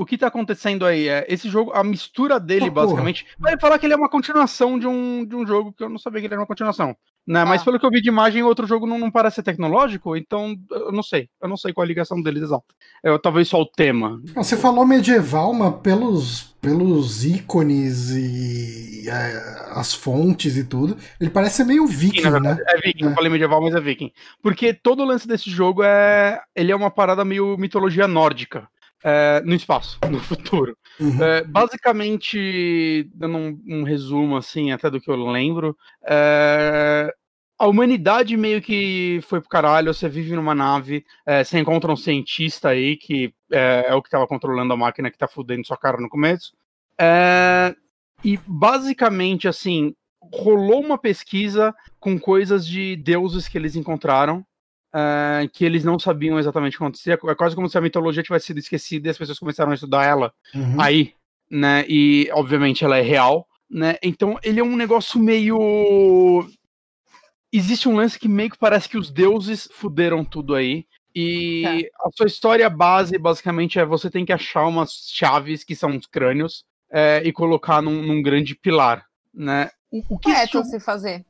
O que tá acontecendo aí é esse jogo, a mistura dele, porra. basicamente. Vai falar que ele é uma continuação de um, de um jogo que eu não sabia que ele era uma continuação. Né? Mas Ah. pelo que eu vi de imagem, o outro jogo não, não parece ser tecnológico, então eu não sei. Eu não sei qual a ligação deles exata. É, talvez só o tema. Você falou medieval, mas pelos, pelos ícones e é, as fontes e tudo, ele parece ser meio viking, na né? é viking, É. eu falei medieval, mas é viking. Porque todo o lance desse jogo é. Ele é uma parada meio mitologia nórdica. É, no espaço, (laughs) no futuro. Uhum. É, basicamente, dando um, um resumo assim, até do que eu lembro, é, a humanidade meio que foi pro caralho, você vive numa nave, é, você encontra um cientista aí que é, o que tava controlando a máquina que tá fudendo sua cara no começo. E basicamente, assim, rolou uma pesquisa com coisas de deuses que eles encontraram. É, que eles não sabiam exatamente o que acontecia. É quase como se a mitologia tivesse sido esquecida e as pessoas começaram a estudar ela Uhum. aí, né? E obviamente ela é real, né? Então ele é um negócio meio. Existe um lance que meio que parece que os deuses fuderam tudo aí. E a sua história base, basicamente, é você tem que achar umas chaves que são os crânios é, e colocar num, num grande pilar, né? O, o que É, jogo- se fazer.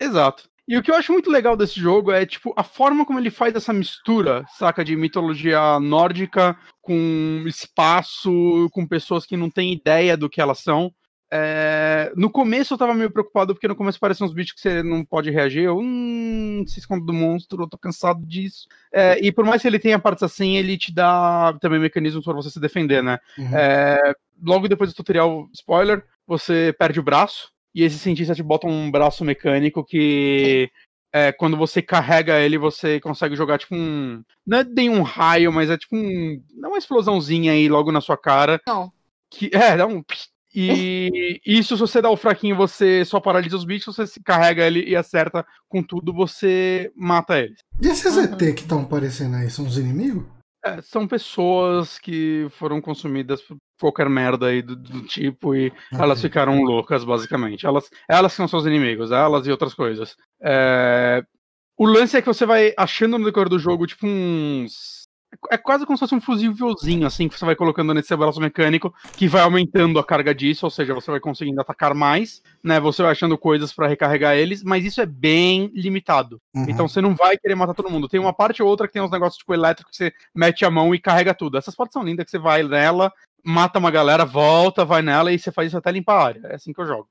Exato. E o que eu acho muito legal desse jogo é, tipo, a forma como ele faz essa mistura, saca, de mitologia nórdica com espaço, com pessoas que não têm ideia do que elas são. É, No começo eu tava meio preocupado, porque no começo parecem uns bichos que você não pode reagir. Eu, hum, se esconde do monstro, eu tô cansado disso. É, e por mais que ele tenha partes assim, ele te dá também mecanismos para você se defender, né? Uhum. É, logo depois do tutorial, spoiler, você perde o braço. E esse cientista te bota um braço mecânico que. É, quando você carrega ele, você consegue jogar tipo um. Não é bem um raio, mas é tipo um. Dá uma explosãozinha aí logo na sua cara. Não. Que, é, dá um. E (laughs) isso, se você dá o fraquinho, você só paralisa os bichos, você se carrega ele e acerta com tudo, você mata eles. E esses Uhum. ET que estão aparecendo aí, são os inimigos? É, são pessoas que foram consumidas por qualquer merda aí do, do tipo e Ok. elas ficaram loucas, basicamente. Elas, elas são seus inimigos, elas e outras coisas. É, O lance é que você vai achando no decorrer do jogo, tipo, uns. É quase como se fosse um fusívelzinho, assim, que você vai colocando nesse seu braço mecânico, que vai aumentando a carga disso, ou seja, você vai conseguindo atacar mais, né? Você vai achando coisas pra recarregar eles, mas isso é bem limitado. Uhum. Então você não vai querer matar todo mundo. Tem uma parte ou outra que tem uns negócios tipo elétrico que você mete a mão e carrega tudo. Essas partes são lindas que você vai nela, mata uma galera, volta, vai nela e você faz isso até limpar a área. É assim que eu jogo.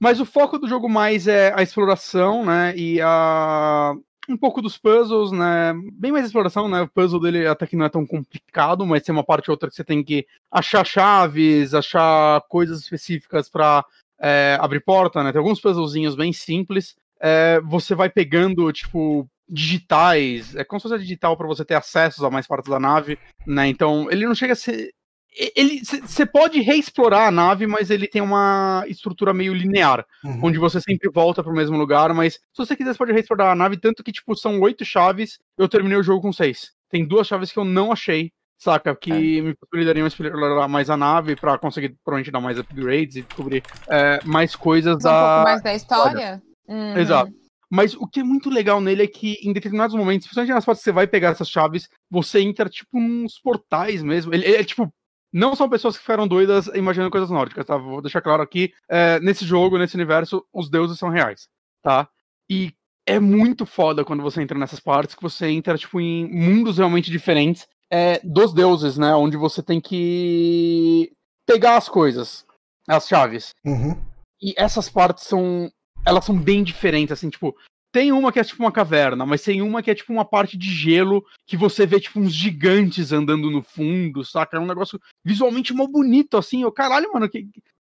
Mas o foco do jogo mais é a exploração, né? E a. Um pouco dos puzzles, né? Bem mais exploração, né? O puzzle dele até que não é tão complicado, mas tem uma parte ou outra que você tem que achar chaves, achar coisas específicas pra é, abrir porta, né? Tem alguns puzzlezinhos bem simples. É, você vai pegando, tipo, digitais. É como se fosse digital para você ter acesso a mais partes da nave, né? Então, ele não chega a ser. Ele, você pode reexplorar a nave, mas ele tem uma estrutura meio linear, Uhum. onde você sempre volta pro mesmo lugar. Mas se você quiser, você pode reexplorar a nave, tanto que, tipo, são oito chaves. Eu terminei o jogo com seis. Tem duas chaves que eu não achei, saca? Que me possibilitariam explorar mais a nave pra conseguir, provavelmente, dar mais upgrades e descobrir é, mais coisas Um da. pouco mais da história? Uhum. Exato. Mas o que é muito legal nele é que, em determinados momentos, principalmente nas partes que você vai pegar essas chaves, você entra, tipo, uns portais mesmo. Ele, ele é, tipo, não são pessoas que ficaram doidas imaginando coisas nórdicas, tá? Vou deixar claro aqui, é, nesse jogo, nesse universo, os deuses são reais, tá? E é muito foda quando você entra nessas partes, que você entra, tipo, em mundos realmente diferentes é, dos deuses, né? Onde você tem que pegar as coisas, as chaves. Uhum. E essas partes são. Elas são bem diferentes, assim, tipo. Tem uma que é tipo uma caverna, mas tem uma que é tipo uma parte de gelo que você vê, tipo, uns gigantes andando no fundo, saca? É um negócio visualmente mó bonito, assim. Eu, caralho, mano, que.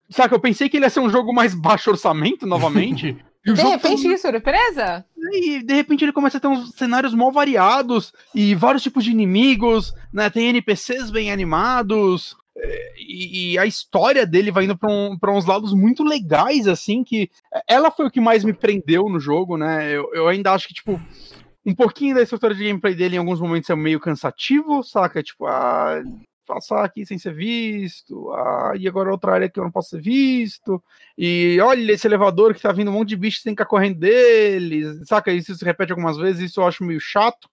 Saca, eu pensei que ele ia ser um jogo mais baixo orçamento novamente. (laughs) e o De jogo repente, foi- surpresa! e de repente ele começa a ter uns cenários mal variados e vários tipos de inimigos, né? Tem NPCs bem animados. E, e a história dele vai indo pra, um, uns lados muito legais, assim, que ela foi o que mais me prendeu no jogo, né? Eu, eu ainda acho que, tipo, um pouquinho da estrutura de gameplay dele em alguns momentos é meio cansativo, saca? Tipo, ah, passar aqui sem ser visto, ah, e agora outra área que eu não posso ser visto, e olha esse elevador que tá vindo um monte de bicho, tem que ficar correndo dele, saca? Isso se repete algumas vezes, isso eu acho meio chato.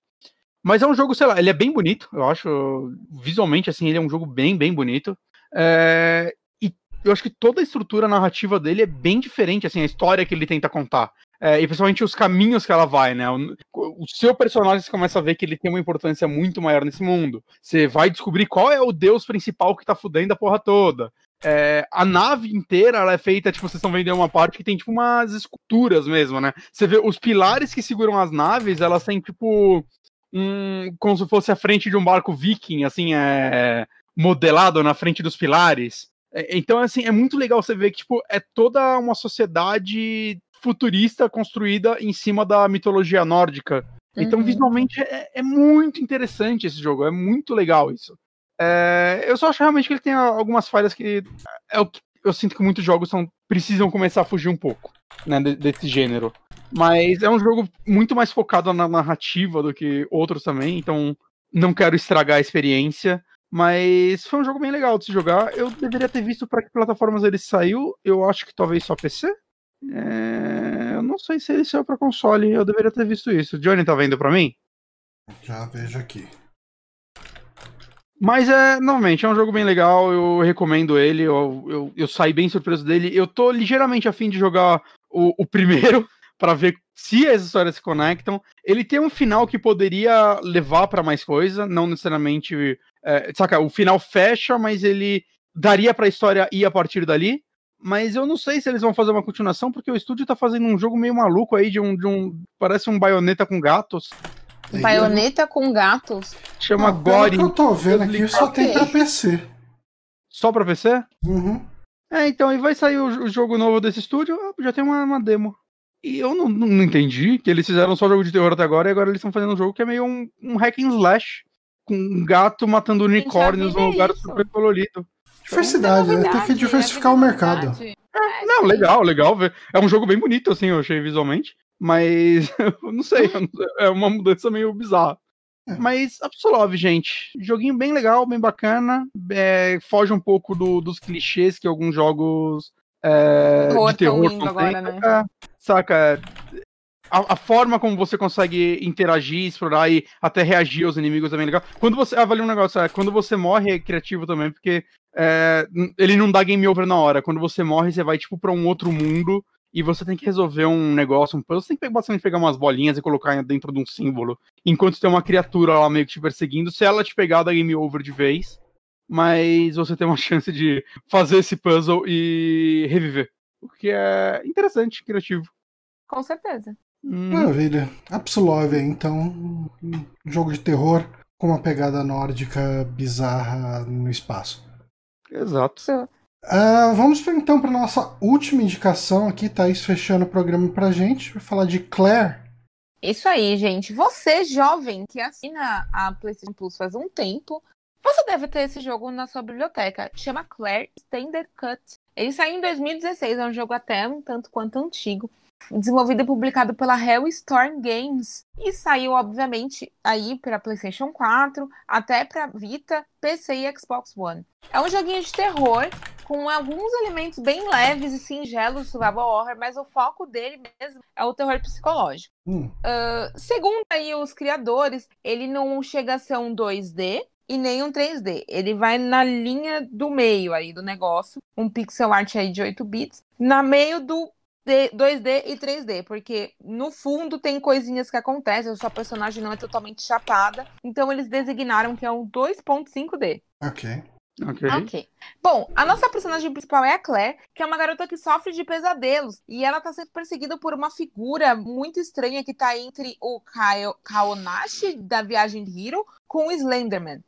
Mas é um jogo, sei lá, ele é bem bonito, eu acho. Visualmente, assim, ele é um jogo bem, bem bonito. É, e eu acho que toda a estrutura narrativa dele é bem diferente, assim, a história que ele tenta contar. É, e principalmente os caminhos que ela vai, né? O, o seu personagem você começa a ver que ele tem uma importância muito maior nesse mundo. Você vai descobrir qual é o deus principal que tá fudendo a porra toda. É, a nave inteira ela é feita, tipo, vocês estão vendo uma parte que tem tipo umas esculturas mesmo, né? Você vê os pilares que seguram as naves, elas têm tipo um, como se fosse a frente de um barco viking, assim, é modelado na frente dos pilares. É, então, assim, é muito legal você ver que tipo é toda uma sociedade futurista construída em cima da mitologia nórdica. Então, Uhum. visualmente, é, é muito interessante esse jogo, é muito legal isso. É, eu só acho realmente que ele tem algumas falhas que é o que eu sinto que muitos jogos são, precisam começar a fugir um pouco né, de- desse gênero. Mas é um jogo muito mais focado na narrativa do que outros também, então não quero estragar a experiência. Mas foi um jogo bem legal de se jogar. Eu deveria ter visto para que plataformas ele saiu. Eu acho que talvez só PC. É, eu não sei se ele saiu para console. Eu deveria ter visto isso. Johnny tá vendo para mim? Já vejo aqui. Mas é, novamente, é um jogo bem legal, eu recomendo ele, eu, eu, eu saí bem surpreso dele. Eu tô ligeiramente afim de jogar o, o primeiro, pra ver se as histórias se conectam. Ele tem um final que poderia levar pra mais coisa, não necessariamente. É, saca, o final fecha, mas ele daria pra história ir a partir dali. Mas eu não sei se eles vão fazer uma continuação, porque o estúdio tá fazendo um jogo meio maluco aí, de um. De um parece um baioneta com gatos. Baioneta com gatos. Chama Ah, Gore. que eu tô vendo aqui, só tem pra PC. Só pra PC? Uhum. É, então, e vai sair o, o jogo novo desse estúdio, ah, já tem uma, uma demo. E eu não, não entendi que eles fizeram só jogo de terror até agora, e agora eles estão fazendo um jogo que é meio um, um hack and slash, com um gato matando unicórnios num lugar isso. super colorido. Diversidade, né? Tem que diversificar é o mercado. novidade. É, Não, legal, legal. ver. É um jogo bem bonito, assim, eu achei visualmente. Mas, (laughs) eu não sei, eu não sei, é uma mudança meio bizarra. É. Mas Absolove, gente. Joguinho bem legal, bem bacana. É, foge um pouco do, dos clichês que alguns jogos é, de terror estão agora, né? Saca? A, a, forma como você consegue interagir, explorar e até reagir aos inimigos é bem legal. Quando você avalia um negócio, é, quando você morre é criativo também, porque é, ele não dá game over na hora. Quando você morre, você vai tipo para um outro mundo e você tem que resolver um negócio, um puzzle, você tem que bastante pegar umas bolinhas e colocar dentro de um símbolo, enquanto tem uma criatura lá meio que te perseguindo, se ela te pegar, dá game over de vez, mas você tem uma (laughs) chance de fazer esse puzzle e reviver, o que é interessante, criativo. Com certeza. Hum. Maravilha. Absolove, então, um jogo de terror com uma pegada nórdica bizarra no espaço. Exato. Uh, vamos então para nossa última indicação aqui, Thaís fechando o programa para gente. Vai falar de Claire. Isso aí, gente. Você, jovem, que assina a PlayStation Plus faz um tempo, você deve ter esse jogo na sua biblioteca. Chama Claire Standard Cut. Ele saiu em 2016, é um jogo até um tanto quanto antigo desenvolvido e publicado pela Hellstorm Games e saiu obviamente aí para PlayStation 4, até para Vita, PC e Xbox One. É um joguinho de terror com alguns elementos bem leves e singelos do survival horror, mas o foco dele mesmo é o terror psicológico. Hum. Uh, segundo aí os criadores, ele não chega a ser um 2D, e nem um 3D. Ele vai na linha do meio aí do negócio, um pixel art aí de 8 bits, na meio do 2D e 3D, porque no fundo tem coisinhas que acontecem, a sua personagem não é totalmente chapada, então eles designaram que é um 2.5D. Ok. Okay. ok. Bom, a nossa personagem principal é a Claire, que é uma garota que sofre de pesadelos. E ela tá sendo perseguida por uma figura muito estranha que tá entre o Kaonashi da Viagem de Hiro com o Slenderman.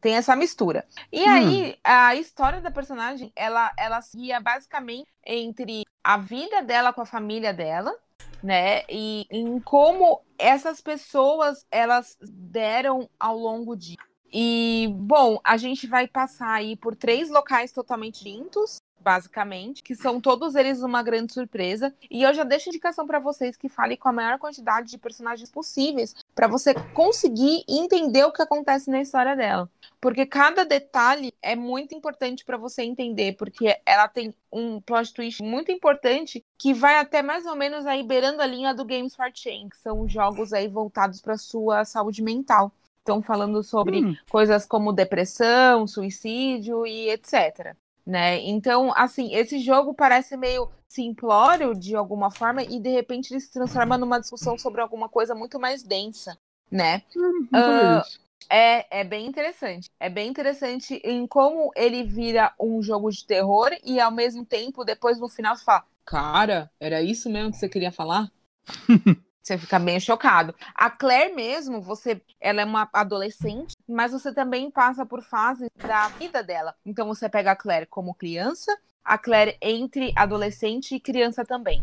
Tem essa mistura. E hum. aí, a história da personagem, ela, ela seguia basicamente entre a vida dela com a família dela, né? E em como essas pessoas elas deram ao longo de e, bom, a gente vai passar aí por três locais totalmente distintos, basicamente, que são todos eles uma grande surpresa. E eu já deixo indicação para vocês que falem com a maior quantidade de personagens possíveis, para você conseguir entender o que acontece na história dela. Porque cada detalhe é muito importante para você entender, porque ela tem um plot twist muito importante que vai até mais ou menos aí beirando a linha do Games for Change, que são jogos aí voltados para sua saúde mental estão falando sobre hum. coisas como depressão, suicídio e etc. Né? Então, assim, esse jogo parece meio simplório de alguma forma e de repente ele se transforma numa discussão sobre alguma coisa muito mais densa, né? Hum, uh, é, é bem interessante. É bem interessante em como ele vira um jogo de terror e ao mesmo tempo, depois no final, você fala: Cara, era isso mesmo que você queria falar? (laughs) Você fica bem chocado. A Claire mesmo, você, ela é uma adolescente, mas você também passa por fases da vida dela. Então você pega a Claire como criança, a Claire entre adolescente e criança também.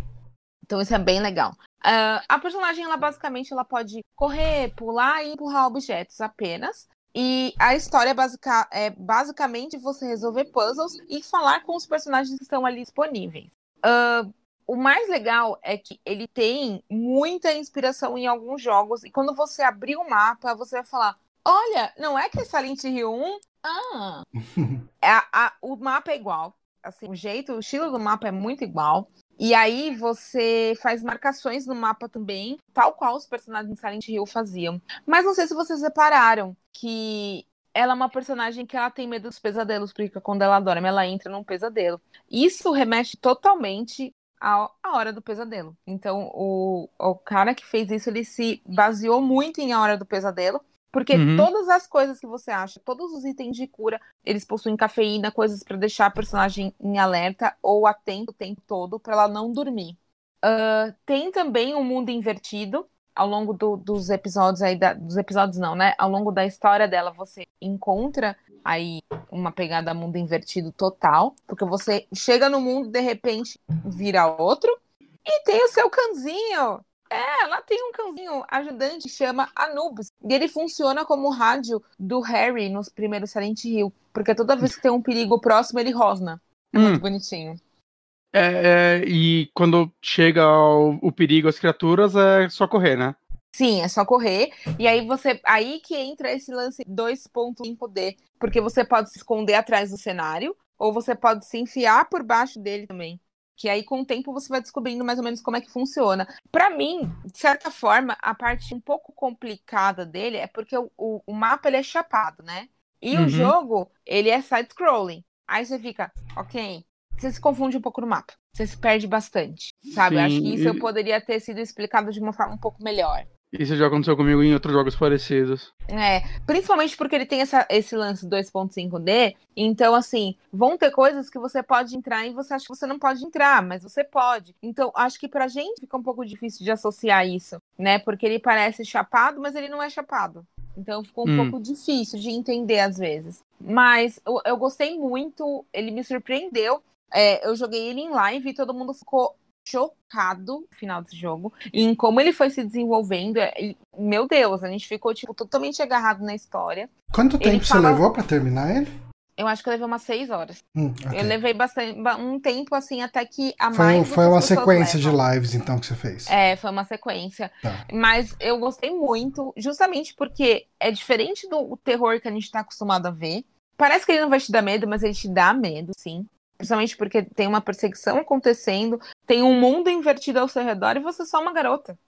Então isso é bem legal. Uh, a personagem, ela basicamente, ela pode correr, pular e empurrar objetos apenas. E a história basica, é basicamente você resolver puzzles e falar com os personagens que estão ali disponíveis. Uh, o mais legal é que ele tem muita inspiração em alguns jogos. E quando você abrir o mapa, você vai falar: Olha, não é que é Silent Hill 1? Ah! (laughs) é, a, o mapa é igual. Assim, o jeito, o estilo do mapa é muito igual. E aí você faz marcações no mapa também, tal qual os personagens de Silent Hill faziam. Mas não sei se vocês repararam que ela é uma personagem que ela tem medo dos pesadelos, porque quando ela dorme, ela entra num pesadelo. Isso remete totalmente a, a Hora do Pesadelo. Então, o, o cara que fez isso, ele se baseou muito em A Hora do Pesadelo, porque uhum. todas as coisas que você acha, todos os itens de cura, eles possuem cafeína, coisas para deixar a personagem em alerta ou atento o tempo todo para ela não dormir. Uh, tem também um mundo invertido, ao longo do, dos episódios aí, da, dos episódios não, né? Ao longo da história dela, você encontra aí uma pegada mundo invertido total, porque você chega no mundo, de repente vira outro, e tem o seu cãozinho. É, lá tem um cãozinho ajudante que chama Anubis. E ele funciona como rádio do Harry nos primeiros Silent Hill. Porque toda vez que tem um perigo próximo, ele rosna. É hum. muito bonitinho. É, é, e quando chega o, o perigo às criaturas, é só correr, né? Sim, é só correr. E aí você. Aí que entra esse lance 2.5D. Porque você pode se esconder atrás do cenário, ou você pode se enfiar por baixo dele também. Que aí, com o tempo, você vai descobrindo mais ou menos como é que funciona. Para mim, de certa forma, a parte um pouco complicada dele é porque o, o, o mapa ele é chapado, né? E Uhum. o jogo, ele é side-scrolling. Aí você fica, ok. Você se confunde um pouco no mapa. Você se perde bastante. Sabe? Eu Acho que Sim, isso e- eu poderia ter sido explicado de uma forma um pouco melhor. Isso já aconteceu comigo em outros jogos parecidos. É, principalmente porque ele tem essa, esse lance 2.5D, então assim, vão ter coisas que você pode entrar e você acha que você não pode entrar, mas você pode. Então, acho que pra gente fica um pouco difícil de associar isso, né? Porque ele parece chapado, mas ele não é chapado. Então ficou um Hum. pouco difícil de entender às vezes. Mas eu, eu gostei muito, ele me surpreendeu. É, eu joguei ele em live e todo mundo ficou chocado no final desse jogo em como ele foi se desenvolvendo. É, e, meu Deus, a gente ficou tipo totalmente agarrado na história. Quanto Ele tempo fala- você levou pra terminar ele? Eu acho que eu levei umas seis horas. Hum, ok. Eu levei bastante ba- um tempo assim até que a Foi, mais foi uma sequência de levam. lives, então, que você fez. É, foi uma sequência. Tá. Mas eu gostei muito, justamente porque é diferente do terror que a gente tá acostumado a ver. Parece que ele não vai te dar medo, mas ele te dá medo, sim. Principalmente porque tem uma perseguição acontecendo, tem um mundo invertido ao seu redor e você é só uma garota.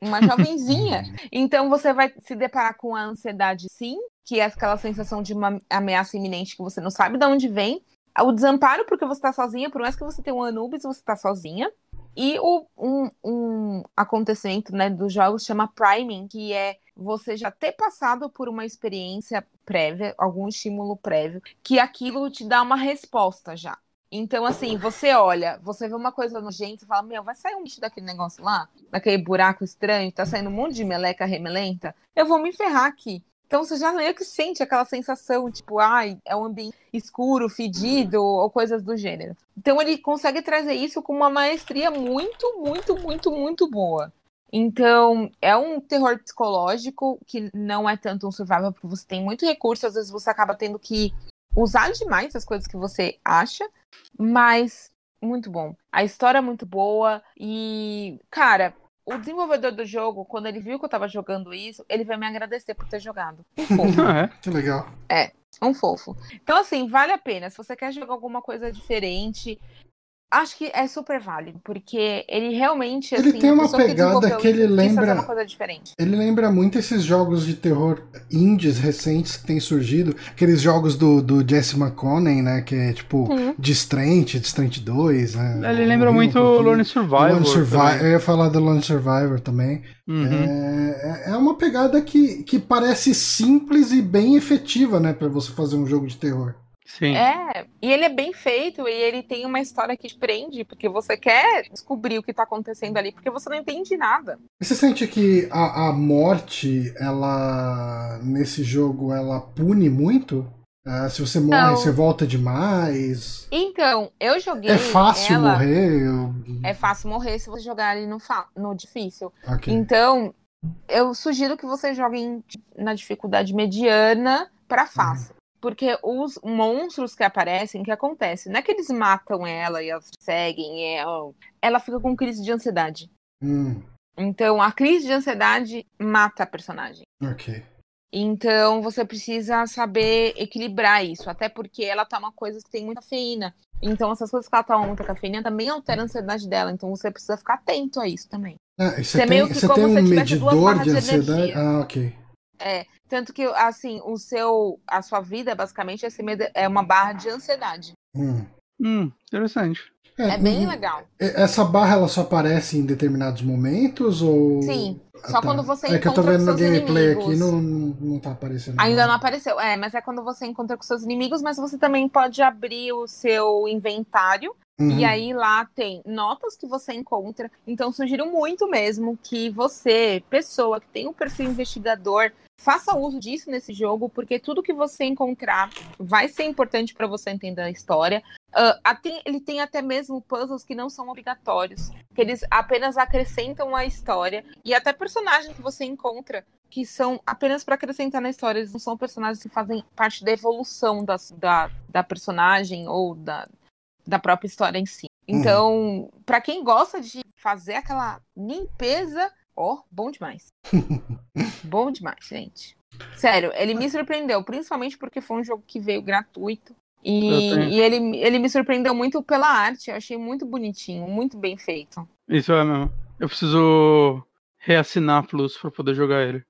Uma jovenzinha. (laughs) Então você vai se deparar com a ansiedade, sim, que é aquela sensação de uma ameaça iminente que você não sabe de onde vem. O desamparo porque você tá sozinha, por mais que você tenha um Anubis, você tá sozinha. E o, um, um acontecimento né, dos jogos chama priming, que é você já ter passado por uma experiência prévia, algum estímulo prévio, que aquilo te dá uma resposta já. Então, assim, você olha, você vê uma coisa nojenta e fala, meu, vai sair um bicho daquele negócio lá, daquele buraco estranho, tá saindo um monte de meleca remelenta, eu vou me ferrar aqui. Então você já meio que sente aquela sensação, tipo, ai, é um ambiente escuro, fedido, ou coisas do gênero. Então ele consegue trazer isso com uma maestria muito, muito, muito, muito boa. Então, é um terror psicológico que não é tanto um survival, porque você tem muito recurso, às vezes você acaba tendo que usar demais as coisas que você acha, mas muito bom. A história é muito boa e, cara, o desenvolvedor do jogo, quando ele viu que eu tava jogando isso, ele veio me agradecer por ter jogado. Um (laughs) fofo. Ah, é? Que legal. um fofo. Então, assim, vale a pena. Se você quer jogar alguma coisa diferente, acho que é super válido, porque ele realmente, Ele assim, tem uma pegada desenvolveu que ele lembra- uma coisa diferente. Ele lembra muito esses jogos de terror indies recentes que têm surgido. Aqueles jogos do, do Jesse McConnell, né? Que é tipo Uhum. Distrante, Distrante 2, né? Ele lembra muito um. Lone Survivor. Lone Survivor. Eu ia falar do Lone Survivor também. Uhum. É, é uma pegada que, que parece simples e bem efetiva, né? Pra você fazer um jogo de terror. Sim. É, e ele é bem feito e ele tem uma história que te prende, porque você quer descobrir o que tá acontecendo ali, porque você não entende nada. E Você sente que a, a morte, ela. Nesse jogo, ela pune muito? Ah, se você morre, Não. você volta demais. Então, eu joguei. É fácil ela- morrer? Eu... É fácil morrer se você jogar ali no, fa- no difícil. Ok. Então, eu sugiro que você jogue em- na dificuldade mediana pra fácil. Porque os monstros que aparecem, o que acontece? Não é que eles matam ela e elas seguem, e ela, ela fica com crise de ansiedade. Hum, Então, a crise de ansiedade mata a personagem. ok. Então, você precisa saber equilibrar isso, até porque ela toma coisas que tem muita cafeína. Então, essas coisas que ela toma muita cafeína também alteram a ansiedade dela. Então, você precisa ficar atento a isso também. Ah, Você você é tem, meio que você como tem um medidor de de ansiedade? energia. Ah, ok. É, tanto que, assim, o seu, a sua vida, basicamente, é uma barra de ansiedade. Hum. Hum, interessante. É bem hum, legal. Essa barra ela só aparece em determinados momentos ou. Sim, Ah, só tá. quando você É que eu tô encontra vendo no gameplay inimigos. aqui, não, não, não tá aparecendo. Ainda não apareceu. É, mas é quando você encontra com seus inimigos, mas você também pode abrir o seu inventário Uhum. E aí lá tem notas que você encontra. Então sugiro muito mesmo que você, pessoa que tem um perfil investigador, faça uso disso nesse jogo, porque tudo que você encontrar vai ser importante para você entender a história. Até- ele tem até mesmo puzzles que não são obrigatórios, que eles apenas acrescentam a história e até personagens que você encontra que são apenas para acrescentar na história, eles não são personagens que fazem parte da evolução das- da, da personagem ou da, da própria história em si. Então, pra quem gosta de fazer aquela limpeza Ó, oh, bom demais. (laughs) bom demais, gente. Sério, ele me surpreendeu, principalmente porque foi um jogo que veio gratuito. E, e, ele, ele me surpreendeu muito pela arte. Eu achei muito bonitinho, muito bem feito. Isso é mesmo. Eu preciso reassinar Plus pra poder jogar ele.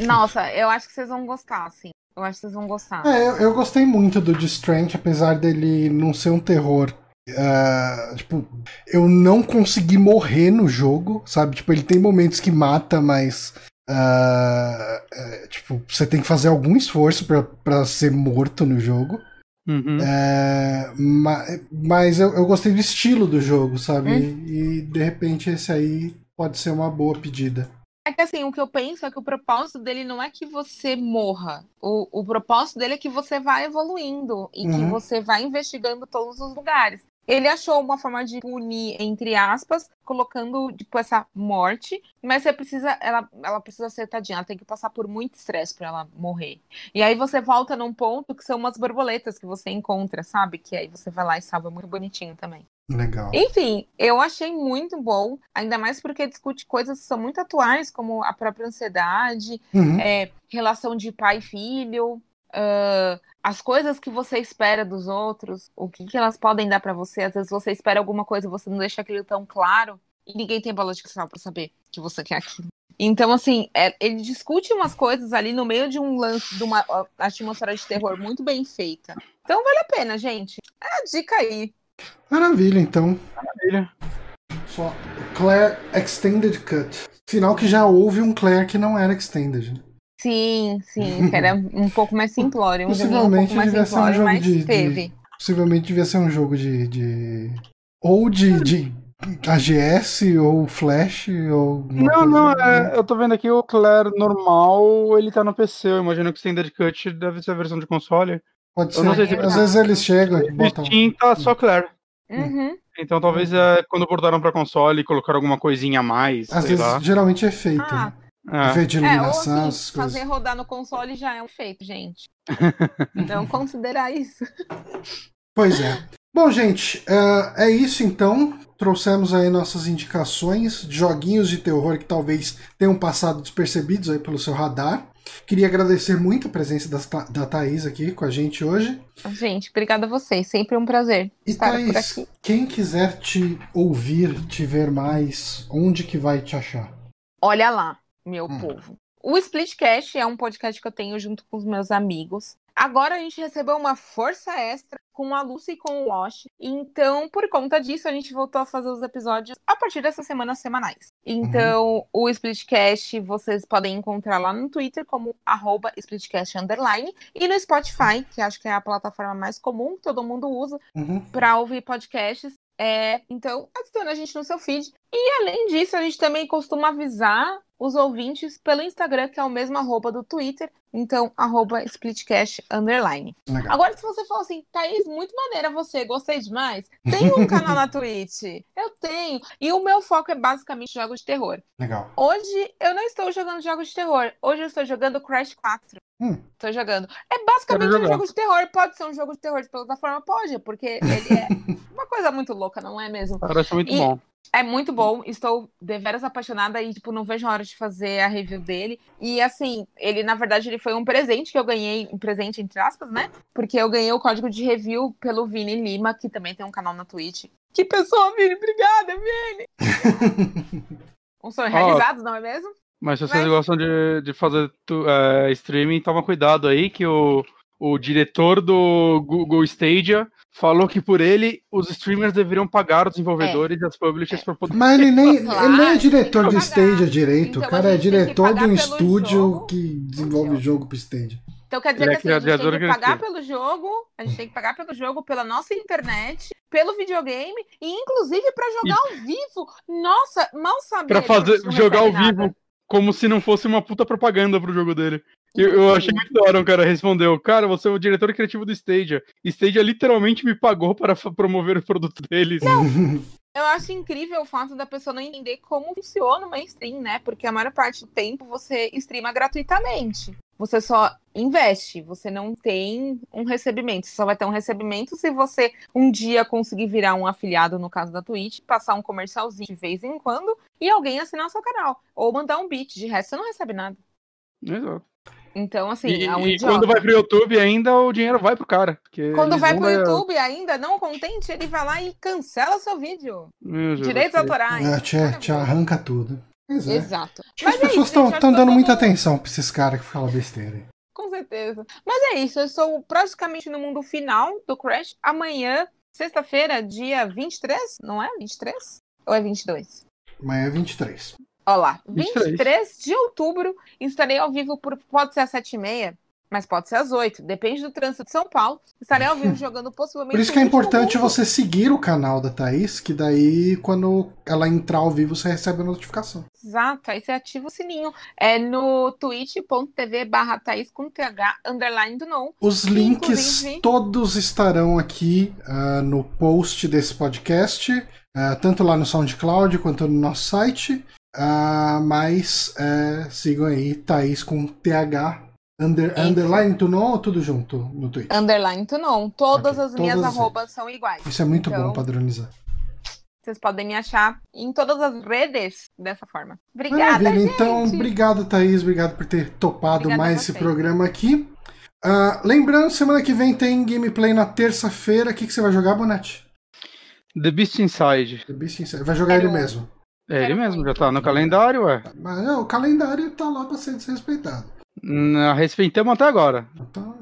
Nossa, eu acho que vocês vão gostar, assim. Eu acho que vocês vão gostar. É, eu, eu gostei muito do Distrant, apesar dele não ser um terror. Uh, tipo, eu não consegui morrer no jogo, sabe? Tipo, ele tem momentos que mata, mas. Uh, é, tipo, você tem que fazer algum esforço para ser morto no jogo. Uhum. É, mas, mas eu, eu, gostei do estilo do jogo, sabe? Uhum. E, e de repente esse aí pode ser uma boa pedida. É que assim, o que eu penso é que o propósito dele não é que você morra. O, o propósito dele é que você vá evoluindo e uhum. que você vá investigando todos os lugares. Ele achou uma forma de punir, entre aspas, colocando, tipo, essa morte, mas você precisa, ela, ela precisa ser tadinha, ela tem que passar por muito estresse para ela morrer. E aí você volta num ponto que são umas borboletas que você encontra, sabe? Que aí você vai lá e salva, muito bonitinho também. Legal. Enfim, eu achei muito bom, ainda mais porque discute coisas que são muito atuais, como a própria ansiedade, uhum. é, relação de pai e filho, uh, as coisas que você espera dos outros, o que, que elas podem dar para você. Às vezes você espera alguma coisa e você não deixa aquilo tão claro, e ninguém tem bola de cristal para saber que você quer aquilo. Então, assim, é, ele discute umas coisas ali no meio de um lance, de uma atmosfera de terror muito bem feita. Então vale a pena, gente. É a dica aí. Maravilha, então. Maravilha. Só Claire Extended Cut. Sinal que já houve um Claire que não era Extended. Sim, sim, que era (laughs) um pouco mais simplório. Um possivelmente um devia simplório, ser um jogo de, teve. de, Possivelmente devia ser um jogo de. de... Ou de, de AGS, ou Flash, ou. Não, não, é, eu tô vendo aqui o Claire normal, ele tá no PC. Eu imagino que o Extended Cut deve ser a versão de console. Pode ser. Se Às vezes eles chegam e botam. Steam tá só Claire. Uhum. Então talvez é, quando portaram pra console colocaram alguma coisinha a mais. Às vezes lá. geralmente é feito. Ah. Né? É. de iluminação, é, assim, fazer rodar no console já é um feito, gente. (laughs) então considerar isso. Pois é. Bom, gente, uh, é isso então. Trouxemos aí nossas indicações de joguinhos de terror que talvez tenham passado despercebidos aí pelo seu radar. Queria agradecer muito a presença da, da Thaís aqui com a gente hoje. Gente, obrigada a vocês. Sempre um prazer e estar Thaís, por aqui. Quem quiser te ouvir, te ver mais, onde que vai te achar? Olha lá, meu hum. povo. O Splitcast é um podcast que eu tenho junto com os meus amigos. Agora a gente recebeu uma força extra com a Lucy e com o Wash. Então, por conta disso, a gente voltou a fazer os episódios a partir dessa semana semanais. Então, uhum. o Splitcast vocês podem encontrar lá no Twitter como arroba Splitcast Underline e no Spotify, que acho que é a plataforma mais comum que todo mundo usa uhum. para ouvir podcasts. É, então, adicione a gente no seu feed. E além disso, a gente também costuma avisar os ouvintes pelo Instagram, que é o mesmo arroba do Twitter, então arroba splitcast underline. Legal. Agora, se você falar assim, Thaís, muito maneira você, gostei demais, tem um (laughs) canal na Twitch? Eu tenho. E o meu foco é basicamente jogos de terror. Legal. Hoje eu não estou jogando jogos de terror, hoje eu estou jogando Crash 4. Hum. Tô jogando. É basicamente um jogo de terror. Pode ser um jogo de terror de plataforma? Pode, porque ele é (laughs) uma coisa muito louca, não é mesmo? Parece muito e, bom. É muito bom, estou deveras apaixonada e, tipo, não vejo a hora de fazer a review dele. E, assim, ele, na verdade, ele foi um presente que eu ganhei, um presente entre aspas, né? Porque eu ganhei o código de review pelo Vini Lima, que também tem um canal na Twitch. Que pessoa, Vini! Obrigada, Vini! (laughs) um sonho oh, realizado, não é mesmo? Mas se vocês mas... gostam de, de fazer uh, streaming, toma cuidado aí que o, o diretor do Google Stadia falou que por ele os streamers deveriam pagar os desenvolvedores é. e as publishers é. por poder. Mas ele nem, claro, ele nem é diretor do Stadia direito. Então, o cara é diretor de um estúdio jogo. que desenvolve jogo pro Stadia. Então quer dizer ele que assim, a gente tem que pagar pelo jogo, a gente tem que pagar pelo jogo, pela nossa internet, pelo videogame e inclusive para jogar e... ao vivo. Nossa, mal sabia. Para fazer jogar ao vivo como se não fosse uma puta propaganda pro jogo dele. Eu, eu achei muito da hora, um cara respondeu, cara, você é o diretor criativo do Stadia. Stadia literalmente me pagou para promover o produto deles. Não. (laughs) Eu acho incrível o fato da pessoa não entender como funciona uma stream, né? Porque a maior parte do tempo você streama gratuitamente. Você só investe. Você não tem um recebimento. Você só vai ter um recebimento se você um dia conseguir virar um afiliado, no caso da Twitch, passar um comercialzinho de vez em quando e alguém assinar seu canal. Ou mandar um beat. De resto, você não recebe nada. Exato. Então, assim, E, é um e quando vai pro YouTube ainda, o dinheiro vai pro cara. Quando vai pro dar- YouTube ainda, não contente, ele vai lá e cancela seu vídeo. Meu Deus Direitos autorais. É, te, te arranca tudo. Pois é. Exato. As Mas é pessoas isso, estão gente, acho que dando todo muita mundo- atenção pra esses caras que falam besteira. aí. Com certeza. Mas é isso, eu sou praticamente no mundo final do Crash. Amanhã, sexta-feira, dia 23, não é? 23? Ou é 22? Amanhã é 23. Olha lá, 23. 23 de outubro, estarei ao vivo por. Pode ser às 7h30, mas pode ser às 8 Depende do trânsito de São Paulo. Estarei ao vivo (laughs) jogando possivelmente. Por isso que é importante você seguir o canal da Thaís, que daí quando ela entrar ao vivo você recebe a notificação. Exato, aí você ativa o sininho. É no twitch.tv barra Thaís com TH underline do não. Os Sim, links inclusive. todos estarão aqui ah, no post desse podcast, ah, tanto lá no SoundCloud quanto no nosso site. Ah, mas eh, sigam aí, Thaís com TH under, underline to know ou tudo junto no Twitter. Underline to não. Todas Ok, as minhas as arrobas são iguais. Isso é muito Então, bom padronizar. Vocês podem me achar em todas as redes dessa forma. Obrigada, Maravilha, gente. então obrigado Thaís, obrigado por ter topado Obrigada mais esse programa aqui. Ah, lembrando, semana que vem tem gameplay na terça-feira. O que, que você vai jogar, Bonatti? The Beast Inside. The Beast Inside. Vai jogar Quero ele mesmo. É ele mesmo, já tá no calendário, ué. Mas é, o calendário tá lá pra ser desrespeitado. Não, respeitamos até agora. Então,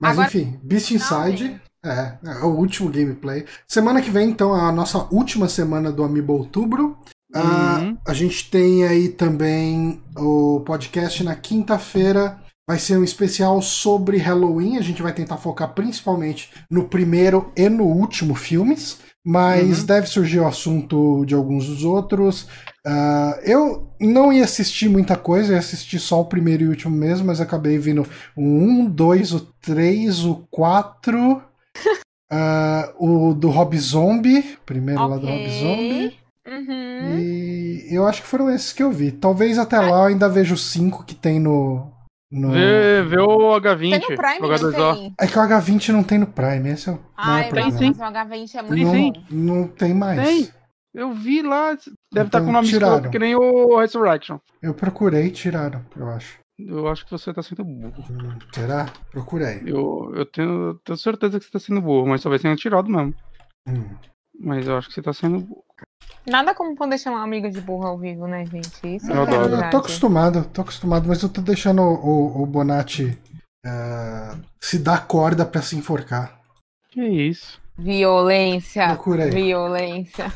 mas Agora- enfim, Beast Inside Finalmente. é, é o último gameplay. Semana que vem, então, é a nossa última semana do Amiibo Outubro. Ah, Uhum. a gente tem aí também o podcast na quinta-feira. Vai ser um especial sobre Halloween. A gente vai tentar focar principalmente no primeiro e no último filmes. Mas Uhum. deve surgir o assunto de alguns dos outros. Ah, eu não ia assistir muita coisa, ia assistir só o primeiro e último mesmo, mas acabei vindo o 1, 2, o 3, o 4, (laughs) ah, o do Rob Zombie, primeiro lá do Rob. Zombie. Uhum. E eu acho que foram esses que eu vi. Talvez até lá eu ainda vejo os 5 que tem no. no... Vê, vê o Tem H20. no Prime, não jogador tem? É que o H20 não tem no Prime, esse é o maior Ai, nossa, mas o H20 é muito não, não tem mais. Tem. Eu vi lá, deve estar Então, com o nome tiraram. escroto, que nem o Resurrection. Eu procurei e tiraram, eu acho. Eu acho que você tá sendo burro. Hum, Será? Procurei. Eu, eu tenho, tenho certeza que você tá sendo burro, mas talvez tenha tirado mesmo. Hum. Mas eu acho que você tá sendo burro. Nada como poder chamar um amigo de burro ao vivo, né, gente? Isso Eu é adoro. Eu tô acostumado, tô acostumado, mas eu tô deixando o, o, o Bonatti eh, se dar corda pra se enforcar. Que isso. Violência. Procura aí. Violência.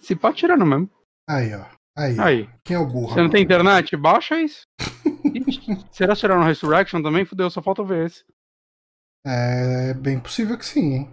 Se pá, tirando mesmo. Aí, ó. Aí. Aí. Quem é o burro? Você não tem internet? Baixa isso. Será que tiraram o Resurrection também? Fudeu, só falta ver esse. É bem possível que sim, hein?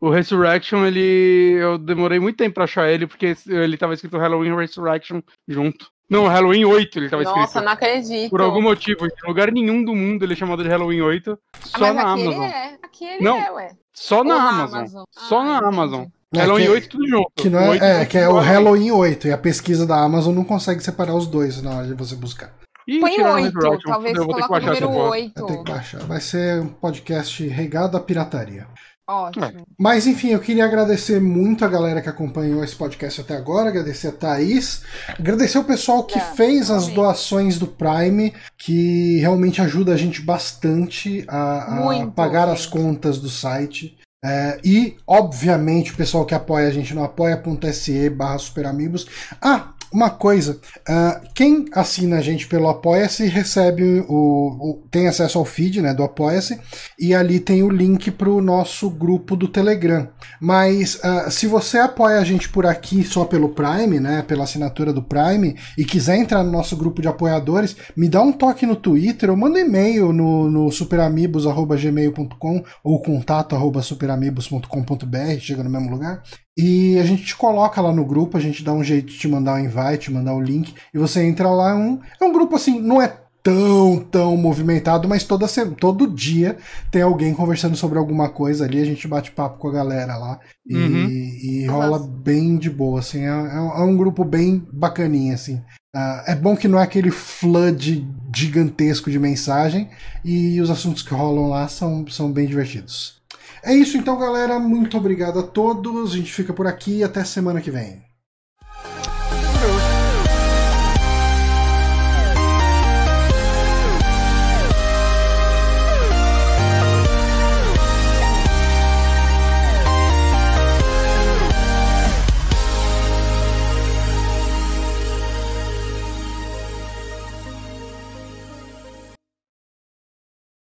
O Resurrection, ele. Eu demorei muito tempo pra achar ele, porque ele tava escrito Halloween Resurrection junto. Não, Halloween 8 ele tava Nossa, escrito. não acredito. Por algum motivo. Em lugar nenhum do mundo ele é chamado de Halloween 8. Ah, Só mas na aqui Amazon. ele é. Aqui ele Não, é, ué. Só na Ou Amazon. Só Ah, na entendi. Amazon. É, Halloween que- 8 tudo junto. Que, não O é, 8 é, que é o. Halloween 8 e a pesquisa da Amazon não consegue separar os dois na hora de você buscar. Ih, Põe tiraram o 8. Resurrection. Talvez Fudeu, vou ter que coloque o baixar número porra. 8. Vai ter que baixar. Vai ser um podcast regado à pirataria. Ótimo. Mas enfim, eu queria agradecer muito a galera que acompanhou esse podcast até agora, agradecer a Thaís, agradecer o pessoal que É, fez as doações do Prime, que realmente ajuda a gente bastante a, a Muito, pagar as contas do site. É, e, obviamente, o pessoal que apoia a gente no apoia.se barra superamigos. Ah, uma coisa, ah, quem assina a gente pelo Apoia-se recebe o, o- tem acesso ao feed né, do Apoia-se e ali tem o link para o nosso grupo do Telegram. Mas ah, se você apoia a gente por aqui só pelo Prime, né, pela assinatura do Prime, e quiser entrar no nosso grupo de apoiadores, me dá um toque no Twitter ou manda e-mail no, no superamigos.gmail.com ou contato.superamigos.com.br, chega no mesmo lugar. E a gente te coloca lá no grupo, a gente dá um jeito de te mandar o invite, mandar o link, e você entra lá. É um, é um grupo assim, não é tão, tão movimentado, mas toda, todo dia tem alguém conversando sobre alguma coisa ali, a gente bate papo com a galera lá e, uhum. e rola bem de boa, assim, é, é, é um grupo bem bacaninha, assim. Uh, é bom que não é aquele flood gigantesco de mensagem e os assuntos que rolam lá são, são bem divertidos. É isso então, galera. Muito obrigado a todos. A gente fica por aqui até semana que vem.